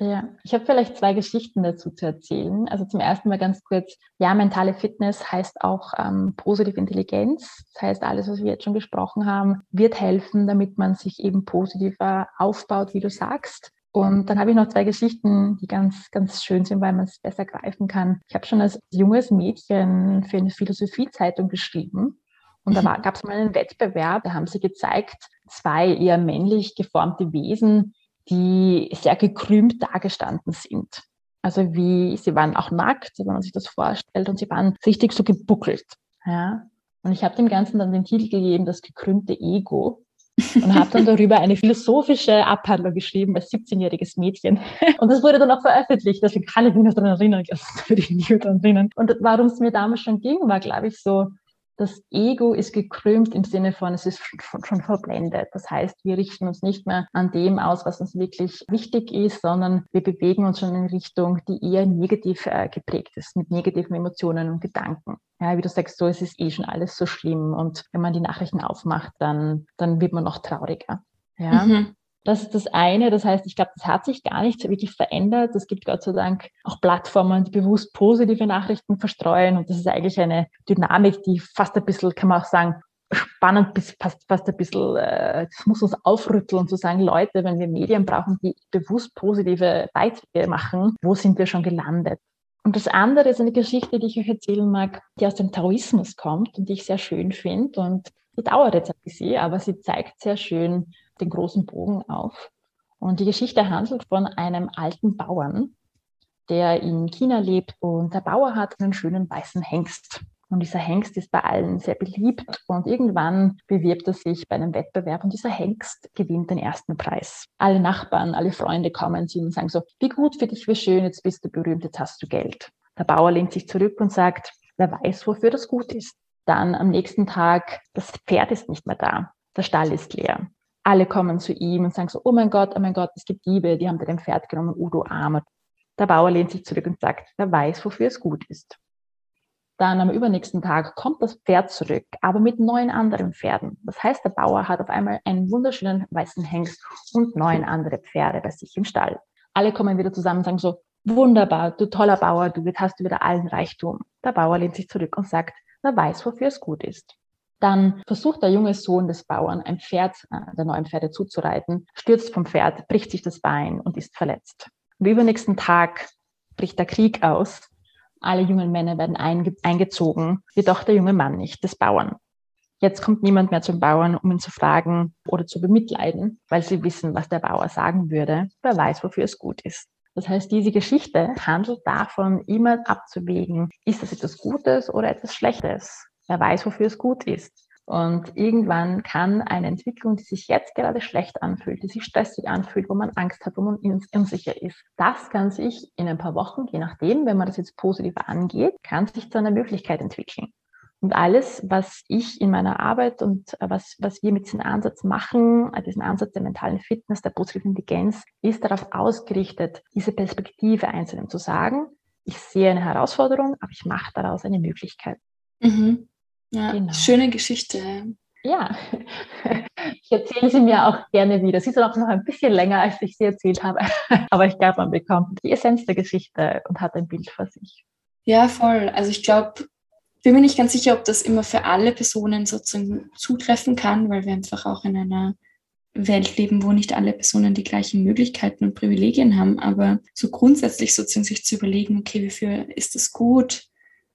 Ja, ich habe vielleicht zwei Geschichten dazu zu erzählen. Also zum ersten mal ganz kurz, ja, mentale Fitness heißt auch ähm, positive Intelligenz. Das heißt, alles, was wir jetzt schon besprochen haben, wird helfen, damit man sich eben positiver aufbaut, wie du sagst. Und dann habe ich noch zwei Geschichten, die ganz, ganz schön sind, weil man es besser greifen kann. Ich habe schon als junges Mädchen für eine Philosophiezeitung geschrieben. Und da gab es mal einen Wettbewerb, da haben sie gezeigt, zwei eher männlich geformte Wesen, die sehr gekrümmt dargestanden sind. Also wie, sie waren auch nackt, wenn man sich das vorstellt, und sie waren richtig so gebuckelt. Ja. Und ich habe dem Ganzen dann den Titel gegeben, das gekrümmte Ego. und habe dann darüber eine philosophische Abhandlung geschrieben als 17-jähriges Mädchen. Und das wurde dann auch veröffentlicht, deswegen kann ich mich noch daran erinnern. Und warum es mir damals schon ging, war, glaube ich, so, das Ego ist gekrümmt im Sinne von, es ist schon, verblendet. Das heißt, wir richten uns nicht mehr an dem aus, was uns wirklich wichtig ist, sondern wir bewegen uns schon in Richtung, die eher negativ äh, geprägt ist, mit negativen Emotionen und Gedanken. Ja, wie du sagst, so es ist eh schon alles so schlimm und wenn man die Nachrichten aufmacht, dann, dann wird man noch trauriger. Ja. Mhm. Das ist das eine. Das heißt, ich glaube, das hat sich gar nicht wirklich verändert. Es gibt Gott sei Dank auch Plattformen, die bewusst positive Nachrichten verstreuen. Und das ist eigentlich eine Dynamik, die fast ein bisschen, kann man auch sagen, spannend bis fast, fast ein bisschen, äh, das muss uns aufrütteln zu sagen, Leute, wenn wir Medien brauchen, die bewusst positive Beiträge machen, wo sind wir schon gelandet? Und das andere ist eine Geschichte, die ich euch erzählen mag, die aus dem Taoismus kommt und die ich sehr schön finde. Und die dauert jetzt ein bisschen, aber sie zeigt sehr schön, den großen Bogen auf. Und die Geschichte handelt von einem alten Bauern, der in China lebt und der Bauer hat einen schönen weißen Hengst. Und dieser Hengst ist bei allen sehr beliebt und irgendwann bewirbt er sich bei einem Wettbewerb und dieser Hengst gewinnt den ersten Preis. Alle Nachbarn, alle Freunde kommen zu ihm und sagen so, wie gut für dich, wie schön, jetzt bist du berühmt, jetzt hast du Geld. Der Bauer lehnt sich zurück und sagt, wer weiß, wofür das gut ist. Dann am nächsten Tag, das Pferd ist nicht mehr da, der Stall ist leer alle kommen zu ihm und sagen so, oh mein Gott, oh mein Gott, es gibt Diebe, die haben dir dein Pferd genommen, Udo Armer. Der Bauer lehnt sich zurück und sagt, wer weiß, wofür es gut ist. Dann am übernächsten Tag kommt das Pferd zurück, aber mit neun anderen Pferden. Das heißt, der Bauer hat auf einmal einen wunderschönen weißen Hengst und neun andere Pferde bei sich im Stall. Alle kommen wieder zusammen und sagen so, wunderbar, du toller Bauer, du hast wieder allen Reichtum. Der Bauer lehnt sich zurück und sagt, wer weiß, wofür es gut ist. Dann versucht der junge Sohn des Bauern, ein Pferd äh, der neuen Pferde zuzureiten, stürzt vom Pferd, bricht sich das Bein und ist verletzt. Am übernächsten Tag bricht der Krieg aus. Alle jungen Männer werden einge eingezogen, jedoch der junge Mann nicht, des Bauern. Jetzt kommt niemand mehr zum Bauern, um ihn zu fragen oder zu bemitleiden, weil sie wissen, was der Bauer sagen würde. Wer weiß, wofür es gut ist. Das heißt, diese Geschichte handelt davon, immer abzuwägen, ist das etwas Gutes oder etwas Schlechtes? Wer weiß, wofür es gut ist. Und irgendwann kann eine Entwicklung, die sich jetzt gerade schlecht anfühlt, die sich stressig anfühlt, wo man Angst hat, wo man unsicher ist, das kann sich in ein paar Wochen, je nachdem, wenn man das jetzt positiv angeht, kann sich zu einer Möglichkeit entwickeln. Und alles, was ich in meiner Arbeit und äh, was, was wir mit diesem Ansatz machen, äh, diesen Ansatz der mentalen Fitness, der positiven Intelligenz, ist darauf ausgerichtet, diese Perspektive einzunehmen, zu sagen, ich sehe eine Herausforderung, aber ich mache daraus eine Möglichkeit. Mhm. Ja, genau. schöne Geschichte. Ja, ich erzähle sie mir auch gerne wieder. Sie ist auch noch ein bisschen länger, als ich sie erzählt habe. Aber ich glaube, man bekommt die Essenz der Geschichte und hat ein Bild vor sich. Ja, voll. Also ich glaube, bin mir nicht ganz sicher, ob das immer für alle Personen sozusagen zutreffen kann, weil wir einfach auch in einer Welt leben, wo nicht alle Personen die gleichen Möglichkeiten und Privilegien haben. Aber so grundsätzlich sozusagen sich zu überlegen, okay, wofür ist das gut?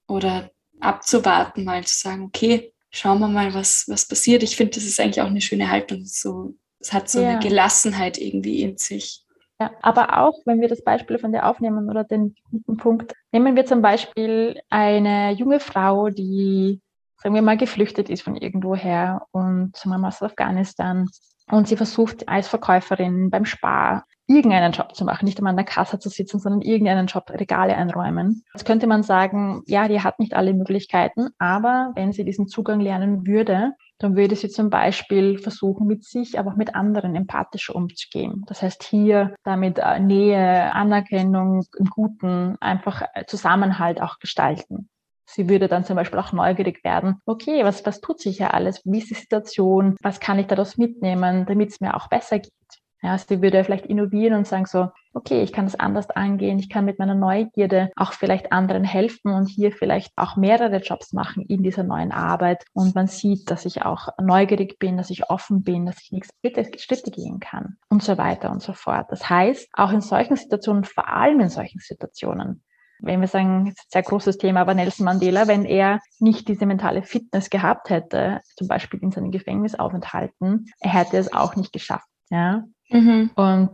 Oder abzuwarten, mal zu sagen, okay, schauen wir mal, was, was passiert. Ich finde, das ist eigentlich auch eine schöne Haltung. So, es hat so ja. eine Gelassenheit irgendwie in sich. Ja, aber auch, wenn wir das Beispiel von dir aufnehmen oder den Punkt, nehmen wir zum Beispiel eine junge Frau, die, sagen wir mal, geflüchtet ist von irgendwoher und sagen wir mal aus Afghanistan und sie versucht als Verkäuferin beim Spar irgendeinen Job zu machen, nicht einmal an der Kasse zu sitzen, sondern irgendeinen Job, Regale einräumen. Jetzt könnte man sagen, ja, die hat nicht alle Möglichkeiten, aber wenn sie diesen Zugang lernen würde, dann würde sie zum Beispiel versuchen, mit sich, aber auch mit anderen empathisch umzugehen. Das heißt, hier damit äh, Nähe, Anerkennung, einen guten, einfach äh, Zusammenhalt auch gestalten. Sie würde dann zum Beispiel auch neugierig werden, okay, was, was tut sich ja alles? Wie ist die Situation? Was kann ich daraus mitnehmen, damit es mir auch besser geht? Ja, also die würde vielleicht innovieren und sagen so, okay, ich kann das anders angehen, ich kann mit meiner Neugierde auch vielleicht anderen helfen und hier vielleicht auch mehrere Jobs machen in dieser neuen Arbeit. Und man sieht, dass ich auch neugierig bin, dass ich offen bin, dass ich nächste Schritte gehen kann und so weiter und so fort. Das heißt, auch in solchen Situationen, vor allem in solchen Situationen, wenn wir sagen, sehr großes Thema, aber Nelson Mandela, wenn er nicht diese mentale Fitness gehabt hätte, zum Beispiel in seinen Gefängnisaufenthalten, er hätte es auch nicht geschafft. Ja, Mhm. Und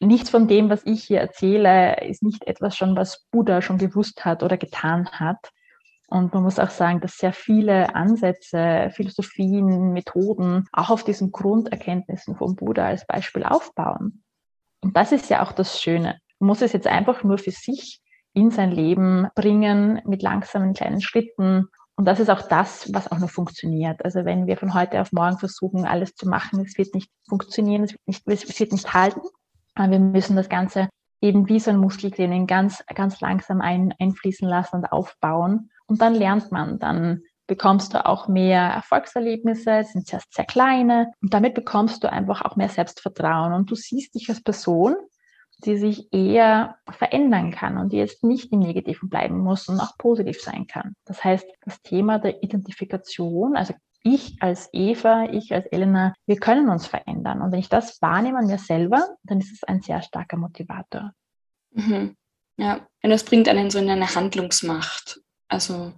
nichts von dem, was ich hier erzähle, ist nicht etwas schon, was Buddha schon gewusst hat oder getan hat. Und man muss auch sagen, dass sehr viele Ansätze, Philosophien, Methoden auch auf diesen Grunderkenntnissen von Buddha als Beispiel aufbauen. Und das ist ja auch das Schöne. Man muss es jetzt einfach nur für sich in sein Leben bringen mit langsamen kleinen Schritten und das ist auch das, was auch noch funktioniert. Also wenn wir von heute auf morgen versuchen, alles zu machen, es wird nicht funktionieren, es wird nicht, es wird nicht halten. Aber wir müssen das Ganze eben wie so ein Muskeltraining ganz, ganz langsam ein, einfließen lassen und aufbauen. Und dann lernt man, dann bekommst du auch mehr Erfolgserlebnisse, sind zuerst sehr kleine und damit bekommst du einfach auch mehr Selbstvertrauen und du siehst dich als Person die sich eher verändern kann und die jetzt nicht im Negativen bleiben muss und auch positiv sein kann. Das heißt, das Thema der Identifikation, also ich als Eva, ich als Elena, wir können uns verändern. Und wenn ich das wahrnehme an mir selber, dann ist es ein sehr starker Motivator. Mhm. Ja, und das bringt einen so in eine Handlungsmacht. Also.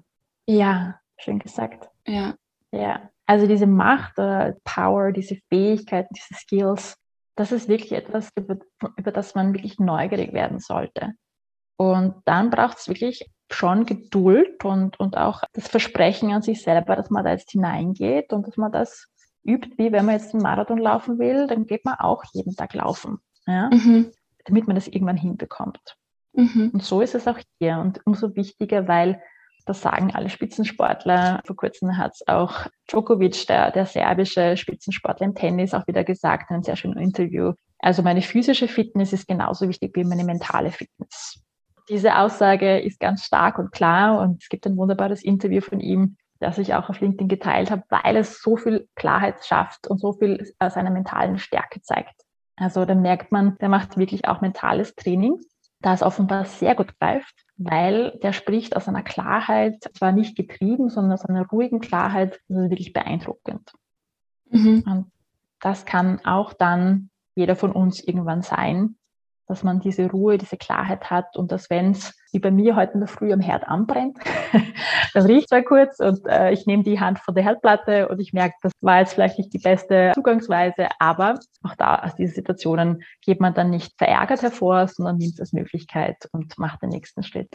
Ja, schön gesagt. Ja. Ja. Also diese Macht oder Power, diese Fähigkeiten, diese Skills, das ist wirklich etwas, über, über das man wirklich neugierig werden sollte. Und dann braucht es wirklich schon Geduld und, und auch das Versprechen an sich selber, dass man da jetzt hineingeht und dass man das übt, wie wenn man jetzt einen Marathon laufen will, dann geht man auch jeden Tag laufen, ja? Mhm. damit man das irgendwann hinbekommt. Mhm. Und so ist es auch hier und umso wichtiger, weil das sagen alle Spitzensportler. Vor kurzem hat es auch Djokovic, der, der serbische Spitzensportler im Tennis, auch wieder gesagt in einem sehr schönen Interview. Also meine physische Fitness ist genauso wichtig wie meine mentale Fitness. Diese Aussage ist ganz stark und klar und es gibt ein wunderbares Interview von ihm, das ich auch auf LinkedIn geteilt habe, weil es so viel Klarheit schafft und so viel seiner mentalen Stärke zeigt. Also da merkt man, der macht wirklich auch mentales Training, das offenbar sehr gut greift weil der spricht aus einer Klarheit, zwar nicht getrieben, sondern aus einer ruhigen Klarheit, das ist wirklich beeindruckend. Mhm. Und das kann auch dann jeder von uns irgendwann sein, dass man diese Ruhe, diese Klarheit hat und dass wenn es wie bei mir heute in der Früh am Herd anbrennt, (laughs) dann riecht es mal kurz und äh, ich nehme die Hand von der Herdplatte und ich merke, das war jetzt vielleicht nicht die beste Zugangsweise, aber auch da aus diesen Situationen geht man dann nicht verärgert hervor, sondern nimmt es als Möglichkeit und macht den nächsten Schritt.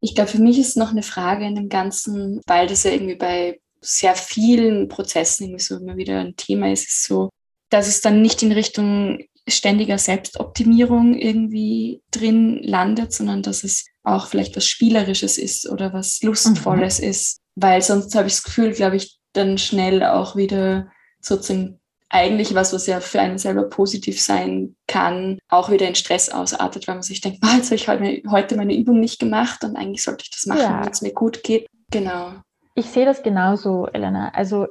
Ich glaube, für mich ist noch eine Frage in dem Ganzen, weil das ja irgendwie bei sehr vielen Prozessen irgendwie so immer wieder ein Thema ist, ist so, dass es dann nicht in Richtung ständiger Selbstoptimierung irgendwie drin landet, sondern dass es auch vielleicht was Spielerisches ist oder was Lustvolles mhm. ist. Weil sonst habe ich das Gefühl, glaube ich, dann schnell auch wieder sozusagen eigentlich was, was ja für einen selber positiv sein kann, auch wieder in Stress ausartet, weil man sich denkt, jetzt habe ich heute meine Übung nicht gemacht und eigentlich sollte ich das machen, ja. wenn es mir gut geht. Genau. Ich sehe das genauso, Elena. Also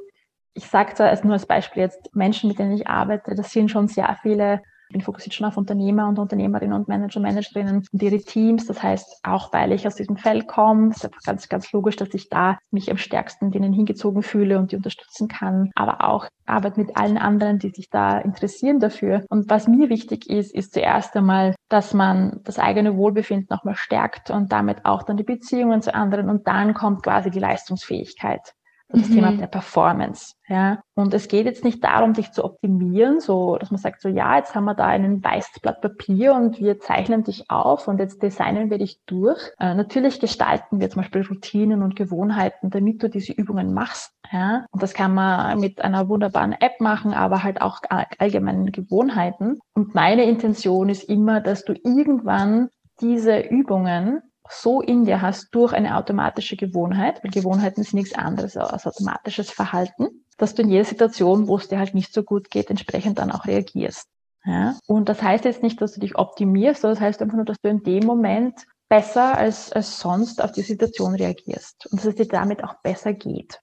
ich sage zwar nur als Beispiel jetzt Menschen, mit denen ich arbeite, das sind schon sehr viele bin fokussiert schon auf Unternehmer und Unternehmerinnen und Manager, Managerinnen und ihre Teams. Das heißt, auch weil ich aus diesem Feld komme, ist einfach ganz, ganz logisch, dass ich da mich am stärksten denen hingezogen fühle und die unterstützen kann. Aber auch Arbeit mit allen anderen, die sich da interessieren dafür. Und was mir wichtig ist, ist zuerst einmal, dass man das eigene Wohlbefinden nochmal stärkt und damit auch dann die Beziehungen zu anderen. Und dann kommt quasi die Leistungsfähigkeit das mhm. Thema der Performance. Ja. Und es geht jetzt nicht darum, sich zu optimieren, so dass man sagt, so ja, jetzt haben wir da einen weißes Blatt Papier und wir zeichnen dich auf und jetzt designen wir dich durch. Äh, natürlich gestalten wir zum Beispiel Routinen und Gewohnheiten, damit du diese Übungen machst. Ja. Und das kann man mit einer wunderbaren App machen, aber halt auch allgemeinen Gewohnheiten. Und meine Intention ist immer, dass du irgendwann diese Übungen so in dir hast durch eine automatische Gewohnheit, weil Gewohnheiten sind nichts anderes als automatisches Verhalten, dass du in jeder Situation, wo es dir halt nicht so gut geht, entsprechend dann auch reagierst. Ja? Und das heißt jetzt nicht, dass du dich optimierst, sondern das heißt einfach nur, dass du in dem Moment besser als, als sonst auf die Situation reagierst und dass es dir damit auch besser geht.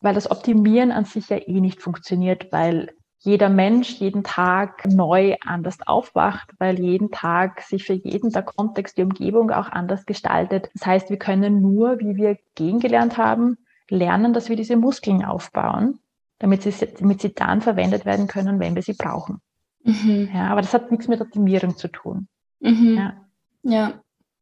Weil das Optimieren an sich ja eh nicht funktioniert, weil jeder Mensch jeden Tag neu anders aufwacht, weil jeden Tag sich für jeden der Kontext, die Umgebung auch anders gestaltet. Das heißt, wir können nur, wie wir gehen gelernt haben, lernen, dass wir diese Muskeln aufbauen, damit sie, damit sie dann verwendet werden können, wenn wir sie brauchen. Mhm. Ja, aber das hat nichts mit Optimierung zu tun. Mhm. Ja. ja.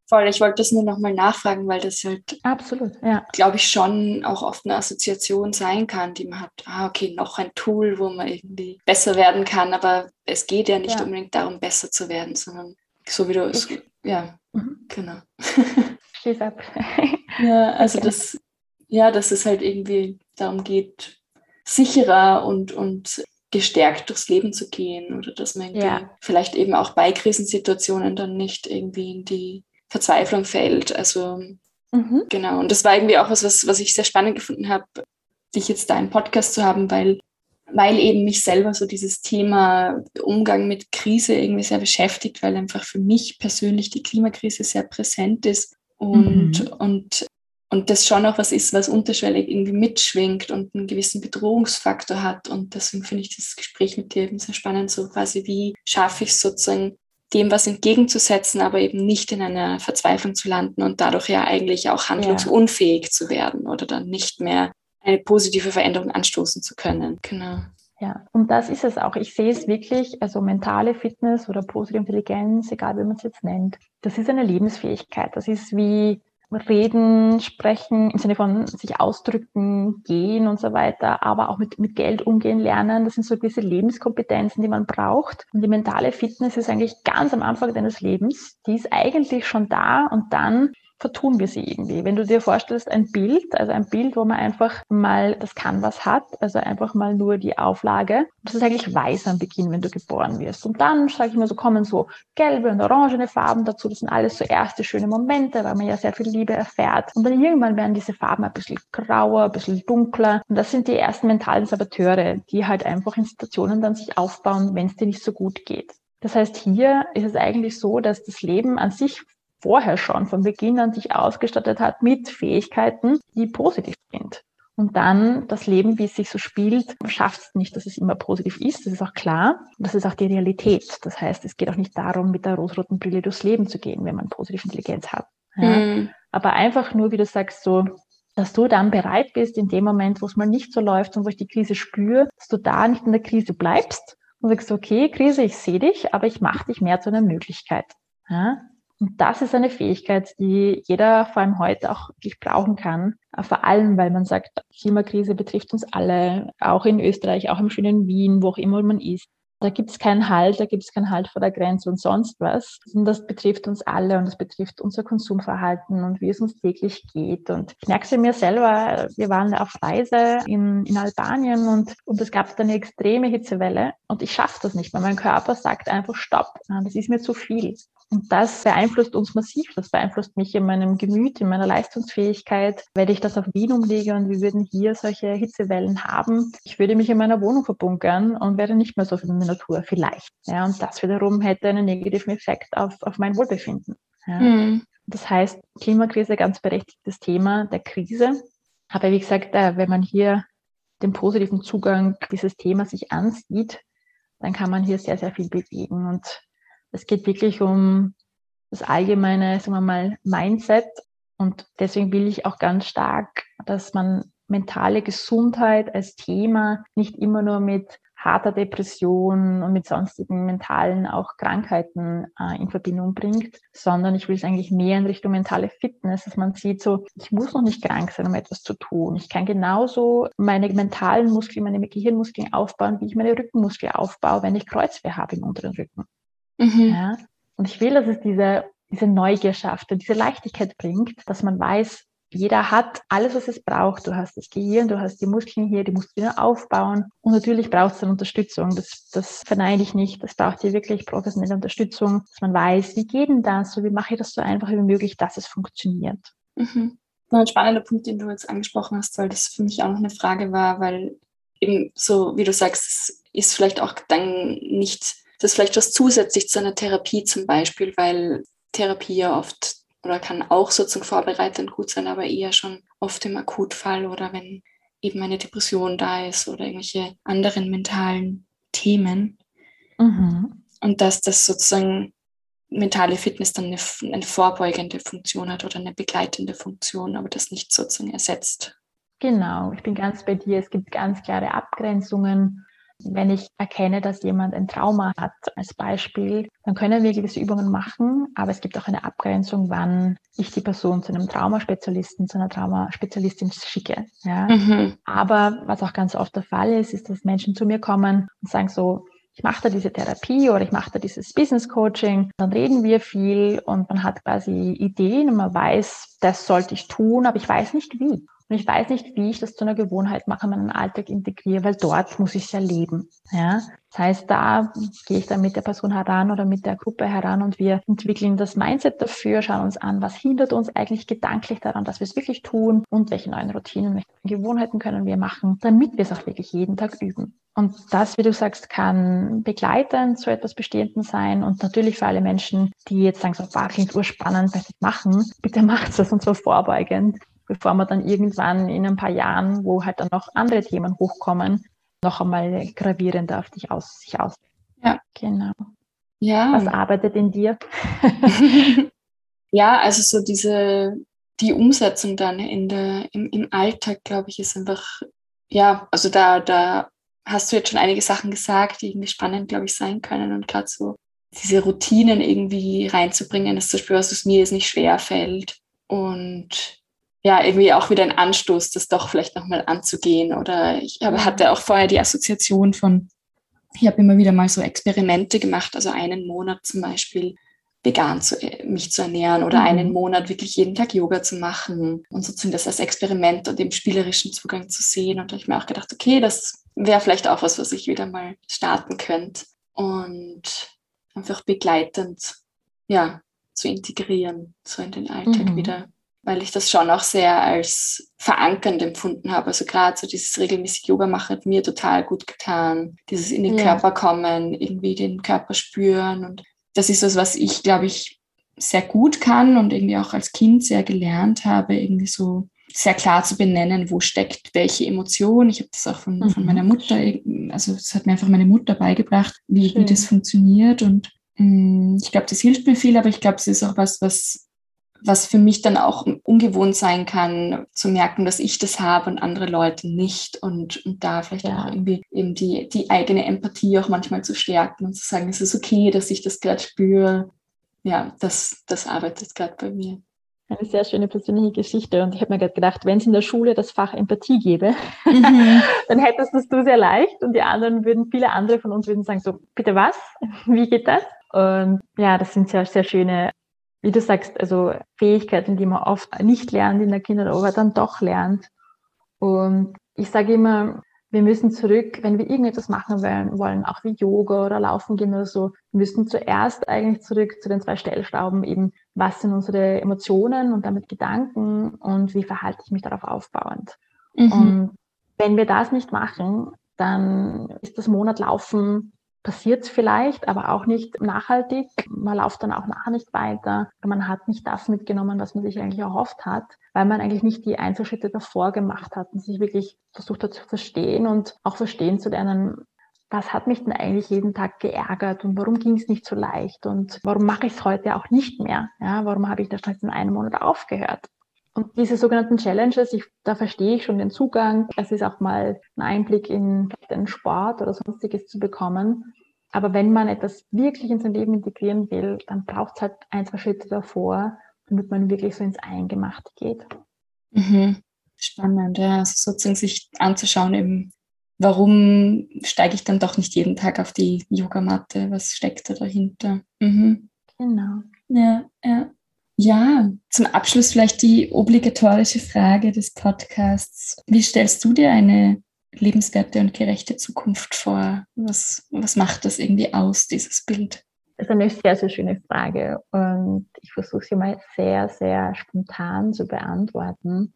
Voll, ich wollte das nur nochmal nachfragen, weil das halt, absolut, ja. glaube ich, schon auch oft eine Assoziation sein kann, die man hat, ah, okay, noch ein Tool, wo man irgendwie besser werden kann, aber es geht ja nicht ja. unbedingt darum, besser zu werden, sondern so wie du es, ja, mhm. genau. (laughs) Schließ ab. (laughs) ja, also okay. das, ja, dass es halt irgendwie darum geht, sicherer und, und gestärkt durchs Leben zu gehen oder dass man ja. vielleicht eben auch bei Krisensituationen dann nicht irgendwie in die Verzweiflung fällt. Also mhm. genau. Und das war irgendwie auch was, was, was ich sehr spannend gefunden habe, dich jetzt da im Podcast zu haben, weil, weil eben mich selber so dieses Thema Umgang mit Krise irgendwie sehr beschäftigt, weil einfach für mich persönlich die Klimakrise sehr präsent ist und, mhm. und, und das schon auch was ist, was unterschwellig irgendwie mitschwingt und einen gewissen Bedrohungsfaktor hat. Und deswegen finde ich das Gespräch mit dir eben sehr spannend, so quasi, wie schaffe ich sozusagen dem was entgegenzusetzen, aber eben nicht in einer Verzweiflung zu landen und dadurch ja eigentlich auch handlungsunfähig ja. zu werden oder dann nicht mehr eine positive Veränderung anstoßen zu können. Genau. Ja, und das ist es auch. Ich sehe es wirklich, also mentale Fitness oder positive Intelligenz, egal wie man es jetzt nennt, das ist eine Lebensfähigkeit. Das ist wie reden, sprechen, im Sinne von sich ausdrücken, gehen und so weiter, aber auch mit, mit Geld umgehen lernen. Das sind so gewisse Lebenskompetenzen, die man braucht. Und die mentale Fitness ist eigentlich ganz am Anfang deines Lebens. Die ist eigentlich schon da und dann vertun wir sie irgendwie. Wenn du dir vorstellst, ein Bild, also ein Bild, wo man einfach mal das Canvas hat, also einfach mal nur die Auflage, das ist eigentlich weiß am Beginn, wenn du geboren wirst. Und dann, sage ich mal, so kommen so gelbe und orangene Farben dazu. Das sind alles so erste schöne Momente, weil man ja sehr viel Liebe erfährt. Und dann irgendwann werden diese Farben ein bisschen grauer, ein bisschen dunkler. Und das sind die ersten mentalen Saboteure, die halt einfach in Situationen dann sich aufbauen, wenn es dir nicht so gut geht. Das heißt, hier ist es eigentlich so, dass das Leben an sich vorher schon von Beginn an sich ausgestattet hat mit Fähigkeiten, die positiv sind. Und dann das Leben, wie es sich so spielt, schafft es nicht, dass es immer positiv ist. Das ist auch klar. Das ist auch die Realität. Das heißt, es geht auch nicht darum, mit der rosroten Brille durchs Leben zu gehen, wenn man positive Intelligenz hat. Ja. Mhm. Aber einfach nur, wie du sagst, so, dass du dann bereit bist, in dem Moment, wo es mal nicht so läuft und wo ich die Krise spüre, dass du da nicht in der Krise bleibst, und sagst, okay, Krise, ich sehe dich, aber ich mache dich mehr zu einer Möglichkeit. Ja? Und das ist eine Fähigkeit, die jeder vor allem heute auch wirklich brauchen kann. Vor allem, weil man sagt, Klimakrise betrifft uns alle, auch in Österreich, auch im schönen Wien, wo auch immer man ist. Da gibt es keinen Halt, da gibt es keinen Halt vor der Grenze und sonst was. Und das betrifft uns alle und das betrifft unser Konsumverhalten und wie es uns täglich geht. Und ich merke es mir selber, wir waren auf Reise in, in Albanien und, und es gab da eine extreme Hitzewelle und ich schaffe das nicht, weil mein Körper sagt einfach Stopp, das ist mir zu viel. Und das beeinflusst uns massiv. Das beeinflusst mich in meinem Gemüt, in meiner Leistungsfähigkeit. Wenn ich das auf Wien umlege und wir würden hier solche Hitzewellen haben, ich würde mich in meiner Wohnung verbunkern und wäre nicht mehr so viel in der Natur, vielleicht. Ja, und das wiederum hätte einen negativen Effekt auf, auf mein Wohlbefinden. Ja. Mhm. Das heißt, Klimakrise, ganz berechtigtes Thema der Krise. Aber wie gesagt, äh, wenn man hier den positiven Zugang dieses Themas sich ansieht, dann kann man hier sehr, sehr viel bewegen. Und es geht wirklich um das allgemeine, sagen wir mal, Mindset. Und deswegen will ich auch ganz stark, dass man mentale Gesundheit als Thema nicht immer nur mit harter Depression und mit sonstigen mentalen auch Krankheiten äh, in Verbindung bringt, sondern ich will es eigentlich mehr in Richtung mentale Fitness, dass man sieht, so, ich muss noch nicht krank sein, um etwas zu tun. Ich kann genauso meine mentalen Muskeln, meine Gehirnmuskeln aufbauen, wie ich meine Rückenmuskeln aufbaue, wenn ich Kreuzweh habe im unteren Rücken. Mhm. Ja? Und ich will, dass es diese, diese Neugier schafft und diese Leichtigkeit bringt, dass man weiß, jeder hat alles, was es braucht. Du hast das Gehirn, du hast die Muskeln hier, die musst du wieder aufbauen. Und natürlich braucht es dann Unterstützung. Das, das verneine ich nicht. Das braucht hier wirklich professionelle Unterstützung, dass man weiß, wie geht denn das? Und wie mache ich das so einfach wie möglich, dass es funktioniert. Mhm. Ein spannender Punkt, den du jetzt angesprochen hast, weil das für mich auch noch eine Frage war, weil eben so, wie du sagst, ist vielleicht auch dann nicht das ist vielleicht was zusätzlich zu einer Therapie zum Beispiel, weil Therapie ja oft oder kann auch sozusagen vorbereitend gut sein, aber eher schon oft im Akutfall oder wenn eben eine Depression da ist oder irgendwelche anderen mentalen Themen. Mhm. Und dass das sozusagen mentale Fitness dann eine, eine, vorbeugende Funktion hat oder eine begleitende Funktion, aber das nicht sozusagen ersetzt. Genau, ich bin ganz bei dir. Es gibt ganz klare Abgrenzungen wenn ich erkenne, dass jemand ein Trauma hat, als Beispiel, dann können wir gewisse Übungen machen, aber es gibt auch eine Abgrenzung, wann ich die Person zu einem Traumaspezialisten, zu einer Traumaspezialistin schicke. Ja? Mhm. Aber was auch ganz oft der Fall ist, ist, dass Menschen zu mir kommen und sagen so, ich mache da diese Therapie oder ich mache da dieses Business Coaching, dann reden wir viel und man hat quasi Ideen und man weiß, das sollte ich tun, aber ich weiß nicht wie. Und ich weiß nicht, wie ich das zu einer Gewohnheit mache, meinen Alltag integriere, weil dort muss ich es erleben. Ja? Das heißt, da gehe ich dann mit der Person heran oder mit der Gruppe heran und wir entwickeln das Mindset dafür, schauen uns an, was hindert uns eigentlich gedanklich daran, dass wir es wirklich tun und welche neuen Routinen, welche Gewohnheiten können wir machen, damit wir es auch wirklich jeden Tag üben. Und das, wie du sagst, kann begleitend zu etwas Bestehendem sein und natürlich für alle Menschen, die jetzt sagen, so, war klingt urspannend, was ich machen, bitte (laughs) macht es und zwar vorbeugend bevor man dann irgendwann in ein paar Jahren, wo halt dann noch andere Themen hochkommen, noch einmal gravierender auf dich aus, sich aus. Ja. Genau. Ja. Was arbeitet in dir? (laughs) ja, also so diese, die Umsetzung dann in der, im, im Alltag, glaube ich, ist einfach, ja, also da, da hast du jetzt schon einige Sachen gesagt, die irgendwie spannend, glaube ich, sein können und gerade so diese Routinen irgendwie reinzubringen, ist zum Beispiel was, was mir jetzt nicht schwer fällt und ja, irgendwie auch wieder ein Anstoß, das doch vielleicht nochmal anzugehen. Oder ich habe, hatte auch vorher die Assoziation von, ich habe immer wieder mal so Experimente gemacht, also einen Monat zum Beispiel vegan zu, äh, mich zu ernähren oder mhm. einen Monat wirklich jeden Tag Yoga zu machen und sozusagen das als Experiment und dem spielerischen Zugang zu sehen. Und da habe ich mir auch gedacht, okay, das wäre vielleicht auch was, was ich wieder mal starten könnte und einfach begleitend, ja, zu integrieren, so in den Alltag mhm. wieder weil ich das schon auch sehr als verankernd empfunden habe. Also gerade so dieses regelmäßig Yoga machen hat mir total gut getan. Dieses in den ja. Körper kommen, irgendwie den Körper spüren. Und das ist das, was ich, glaube ich, sehr gut kann und irgendwie auch als Kind sehr gelernt habe, irgendwie so sehr klar zu benennen, wo steckt welche Emotion. Ich habe das auch von, mhm. von meiner Mutter, also das hat mir einfach meine Mutter beigebracht, wie, wie das funktioniert. Und mh, mm, ich glaube, das hilft mir viel, aber ich glaube, es ist auch was, was was für mich dann auch ungewohnt sein kann, zu merken, dass ich das habe und andere Leute nicht und, und da vielleicht ja. auch irgendwie eben die, die eigene Empathie auch manchmal zu stärken und zu sagen, es ist okay, dass ich das gerade spüre. Ja, das, das arbeitet gerade bei mir. Eine sehr schöne persönliche Geschichte. Und ich habe mir gerade gedacht, wenn es in der Schule das Fach Empathie gäbe, mhm. (laughs) dann hättest das du sehr leicht und die anderen würden, viele andere von uns würden sagen, so, bitte was? Wie geht das? Und ja, das sind sehr, sehr schöne, wie du sagst, also Fähigkeiten, die man oft nicht lernt in der Kinder, aber dann doch lernt. Und ich sage immer, wir müssen zurück, wenn wir irgendetwas machen wollen, wollen, auch wie Yoga oder Laufen gehen oder so, wir müssen zuerst eigentlich zurück zu den zwei Stellschrauben, eben was sind unsere Emotionen und damit Gedanken und wie verhalte ich mich darauf aufbauend. Mhm. Und wenn wir das nicht machen, dann ist das Monat Laufen passiert es vielleicht, aber auch nicht nachhaltig. Man läuft dann auch nachher nicht weiter. Man hat nicht das mitgenommen, was man sich eigentlich erhofft hat, weil man eigentlich nicht die Einzelschritte davor gemacht hat und sich wirklich versucht hat zu verstehen und auch verstehen zu lernen, was hat mich denn eigentlich jeden Tag geärgert und warum ging es nicht so leicht und warum mache ich es heute auch nicht mehr? Ja, warum habe ich das schon in einem Monat aufgehört? Und diese sogenannten Challenges, ich, da verstehe ich schon den Zugang. Es ist auch mal ein Einblick in den Sport oder sonstiges zu bekommen. Aber wenn man etwas wirklich in sein Leben integrieren will, dann braucht es halt ein, zwei Schritte davor, damit man wirklich so ins Eingemachte geht. Mhm. Spannend, ja. Also sozusagen sich anzuschauen, eben, warum steige ich dann doch nicht jeden Tag auf die Yogamatte? Was steckt da dahinter? Mhm. Genau. Ja, ja. Ja, zum Abschluss vielleicht die obligatorische Frage des Podcasts. Wie stellst du dir eine lebenswerte und gerechte Zukunft vor? Was, was macht das irgendwie aus, dieses Bild? Das ist eine sehr, sehr schöne Frage und ich versuche sie mal sehr, sehr spontan zu beantworten.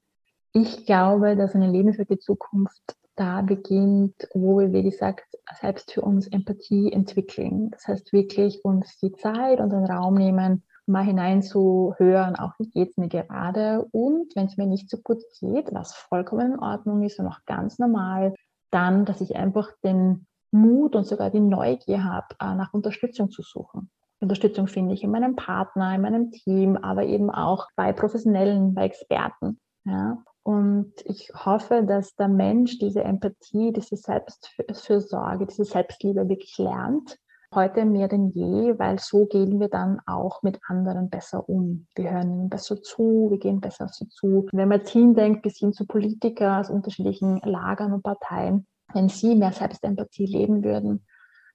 Ich glaube, dass eine lebenswerte Zukunft da beginnt, wo wir, wie gesagt, selbst für uns Empathie entwickeln. Das heißt, wirklich uns die Zeit und den Raum nehmen, mal hineinzuhören, auch wie geht es mir gerade und wenn es mir nicht so gut geht, was vollkommen in Ordnung ist und auch ganz normal, dann, dass ich einfach den Mut und sogar die Neugier habe, äh, nach Unterstützung zu suchen. Unterstützung finde ich in meinem Partner, in meinem Team, aber eben auch bei Professionellen, bei Experten. Ja? Und ich hoffe, dass der Mensch diese Empathie, diese Selbstfürsorge, diese Selbstliebe wirklich lernt heute mehr denn je, weil so gehen wir dann auch mit anderen besser um. Wir hören ihnen besser zu, wir gehen besser auf sie zu. Wenn man jetzt hindenkt, bis hin zu Politikern aus unterschiedlichen Lagern und Parteien, wenn sie mehr Selbstempathie leben würden,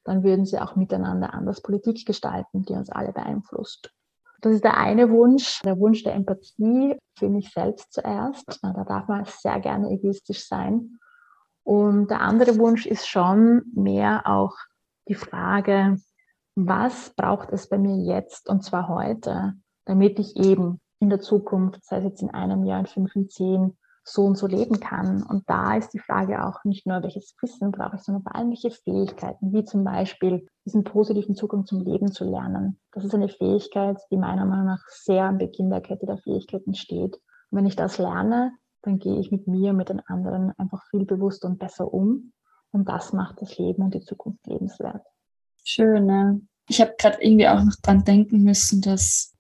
dann würden sie auch miteinander anders Politik gestalten, die uns alle beeinflusst. Das ist der eine Wunsch, der Wunsch der Empathie für mich selbst zuerst. Da darf man sehr gerne egoistisch sein. Und der andere Wunsch ist schon mehr auch die Frage, was braucht es bei mir jetzt und zwar heute, damit ich eben in der Zukunft, sei es jetzt in einem Jahr, in fünf, in zehn, so und so leben kann. Und da ist die Frage auch nicht nur, welches Wissen brauche ich, sondern vor allem welche Fähigkeiten, wie zum Beispiel diesen positiven Zugang zum Leben zu lernen. Das ist eine Fähigkeit, die meiner Meinung nach sehr am Beginn der Kette der Fähigkeiten steht. Und wenn ich das lerne, dann gehe ich mit mir, mit den anderen einfach viel bewusster und besser um und das macht das Leben und die Zukunft lebenswert. Schön, ne? Ich habe gerade irgendwie auch noch dran denken müssen, dass,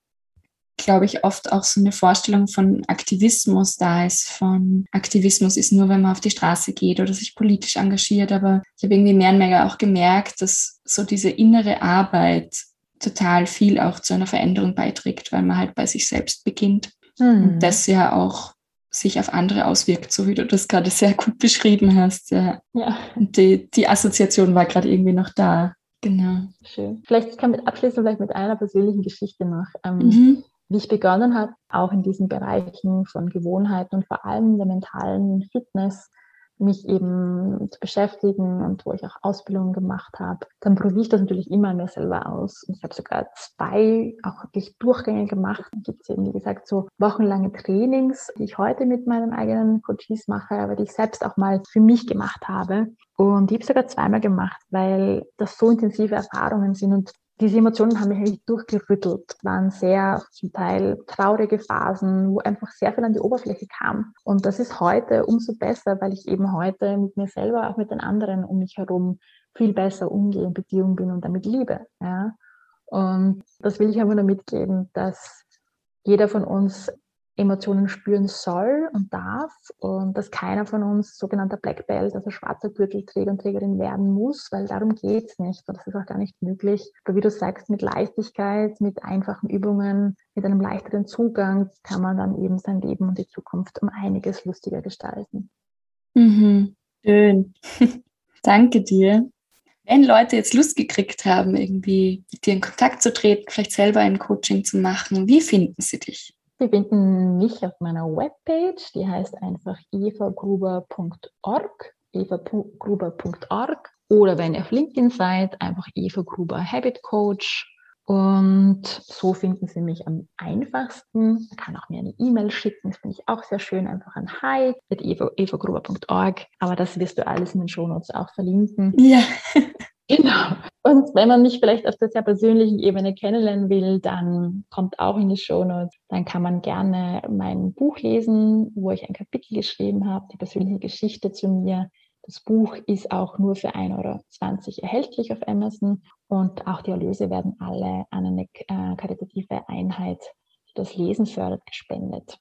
glaube ich, oft auch so eine Vorstellung von Aktivismus da ist. Von Aktivismus ist nur, wenn man auf die Straße geht oder sich politisch engagiert. Aber ich habe irgendwie mehr und mehr auch gemerkt, dass so diese innere Arbeit total viel auch zu einer Veränderung beiträgt, weil man halt bei sich selbst beginnt. Mhm. Und das ja auch sich auf andere auswirkt, so wie du das gerade sehr gut beschrieben hast. Ja. ja. Und die, die Assoziation war gerade irgendwie noch da. Genau. Schön. Vielleicht kann ich abschließen vielleicht mit einer persönlichen Geschichte noch. Ähm, mhm. Wie ich begonnen habe, auch in diesen Bereichen von Gewohnheiten und vor allem der mentalen Fitness, mich eben zu beschäftigen und wo ich auch Ausbildungen gemacht habe, dann probiere ich das natürlich immer mir selber aus. Und ich habe sogar zwei auch wirklich Durchgänge gemacht. Dann gibt es eben, wie gesagt, so wochenlange Trainings, die ich heute mit meinen eigenen Coaches mache, aber die ich selbst auch mal für mich gemacht habe. Und ich habe sogar zweimal gemacht, weil das so intensive Erfahrungen sind und diese Emotionen haben mich eigentlich durchgerüttelt, waren sehr zum Teil traurige Phasen, wo einfach sehr viel an die Oberfläche kam. Und das ist heute umso besser, weil ich eben heute mit mir selber, auch mit den anderen um mich herum viel besser umgehe, in Beziehung bin und damit liebe. Ja. Und das will ich einfach nur mitgeben, dass jeder von uns Emotionen spüren soll und darf und dass keiner von uns sogenannter Black Belt, also schwarzer Gürtelträger und Trägerin werden muss, weil darum geht es nicht und das ist auch gar nicht möglich. Aber wie du sagst, mit Leichtigkeit, mit einfachen Übungen, mit einem leichteren Zugang kann man dann eben sein Leben und die Zukunft um einiges lustiger gestalten. Mhm. Schön. (laughs) Danke dir. Wenn Leute jetzt Lust gekriegt haben, irgendwie mit dir in Kontakt zu treten, vielleicht selber ein Coaching zu machen, wie finden sie dich? Sie finden mich auf meiner Webpage, die heißt einfach evagruber.org, evagruber.org oder wenn ihr auf LinkedIn seid, einfach Eva Gruber Habit Coach und so finden Sie mich am einfachsten. Man kann auch mir eine E-Mail schicken, das finde ich auch sehr schön, einfach an hi.evagruber.org. Aber das wirst du alles in den Shownotes auch verlinken. Ja. Genau. Und wenn man mich vielleicht auf der sehr persönlichen Ebene kennenlernen will, dann kommt auch in die Shownotes. Dann kann man gerne mein Buch lesen, wo ich ein Kapitel geschrieben habe, die persönliche Geschichte zu mir. Das Buch ist auch nur für 1,20 Euro erhältlich auf Amazon und auch die Erlöse werden alle an eine äh, karitative Einheit, die das Lesen fördert, gespendet.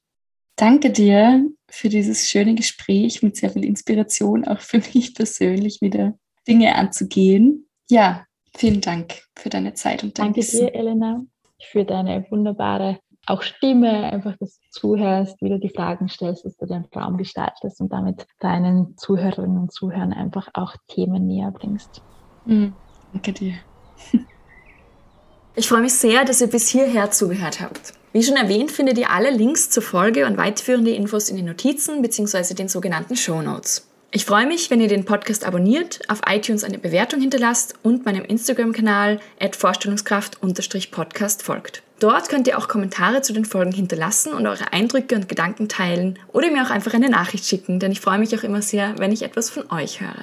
Danke dir für dieses schöne Gespräch mit sehr viel Inspiration, auch für mich persönlich wieder Dinge anzugehen. Ja, vielen Dank für deine Zeit und dein Danke Wissen. dir, Elena, für deine wunderbare auch Stimme, einfach, dass du zuhörst, wie du die Fragen stellst, dass du den Raum gestaltest und damit deinen Zuhörerinnen und Zuhörern einfach auch Themen näher bringst. Mhm. Danke dir. Ich freue mich sehr, dass ihr bis hierher zugehört habt. Wie schon erwähnt, findet ihr alle Links zur Folge und weiterführende Infos in den Notizen bzw. den sogenannten Show Notes. Ich freue mich, wenn ihr den Podcast abonniert, auf iTunes eine Bewertung hinterlasst und meinem Instagram-Kanal vorstellungskraft-podcast folgt. Dort könnt ihr auch Kommentare zu den Folgen hinterlassen und eure Eindrücke und Gedanken teilen oder mir auch einfach eine Nachricht schicken, denn ich freue mich auch immer sehr, wenn ich etwas von euch höre.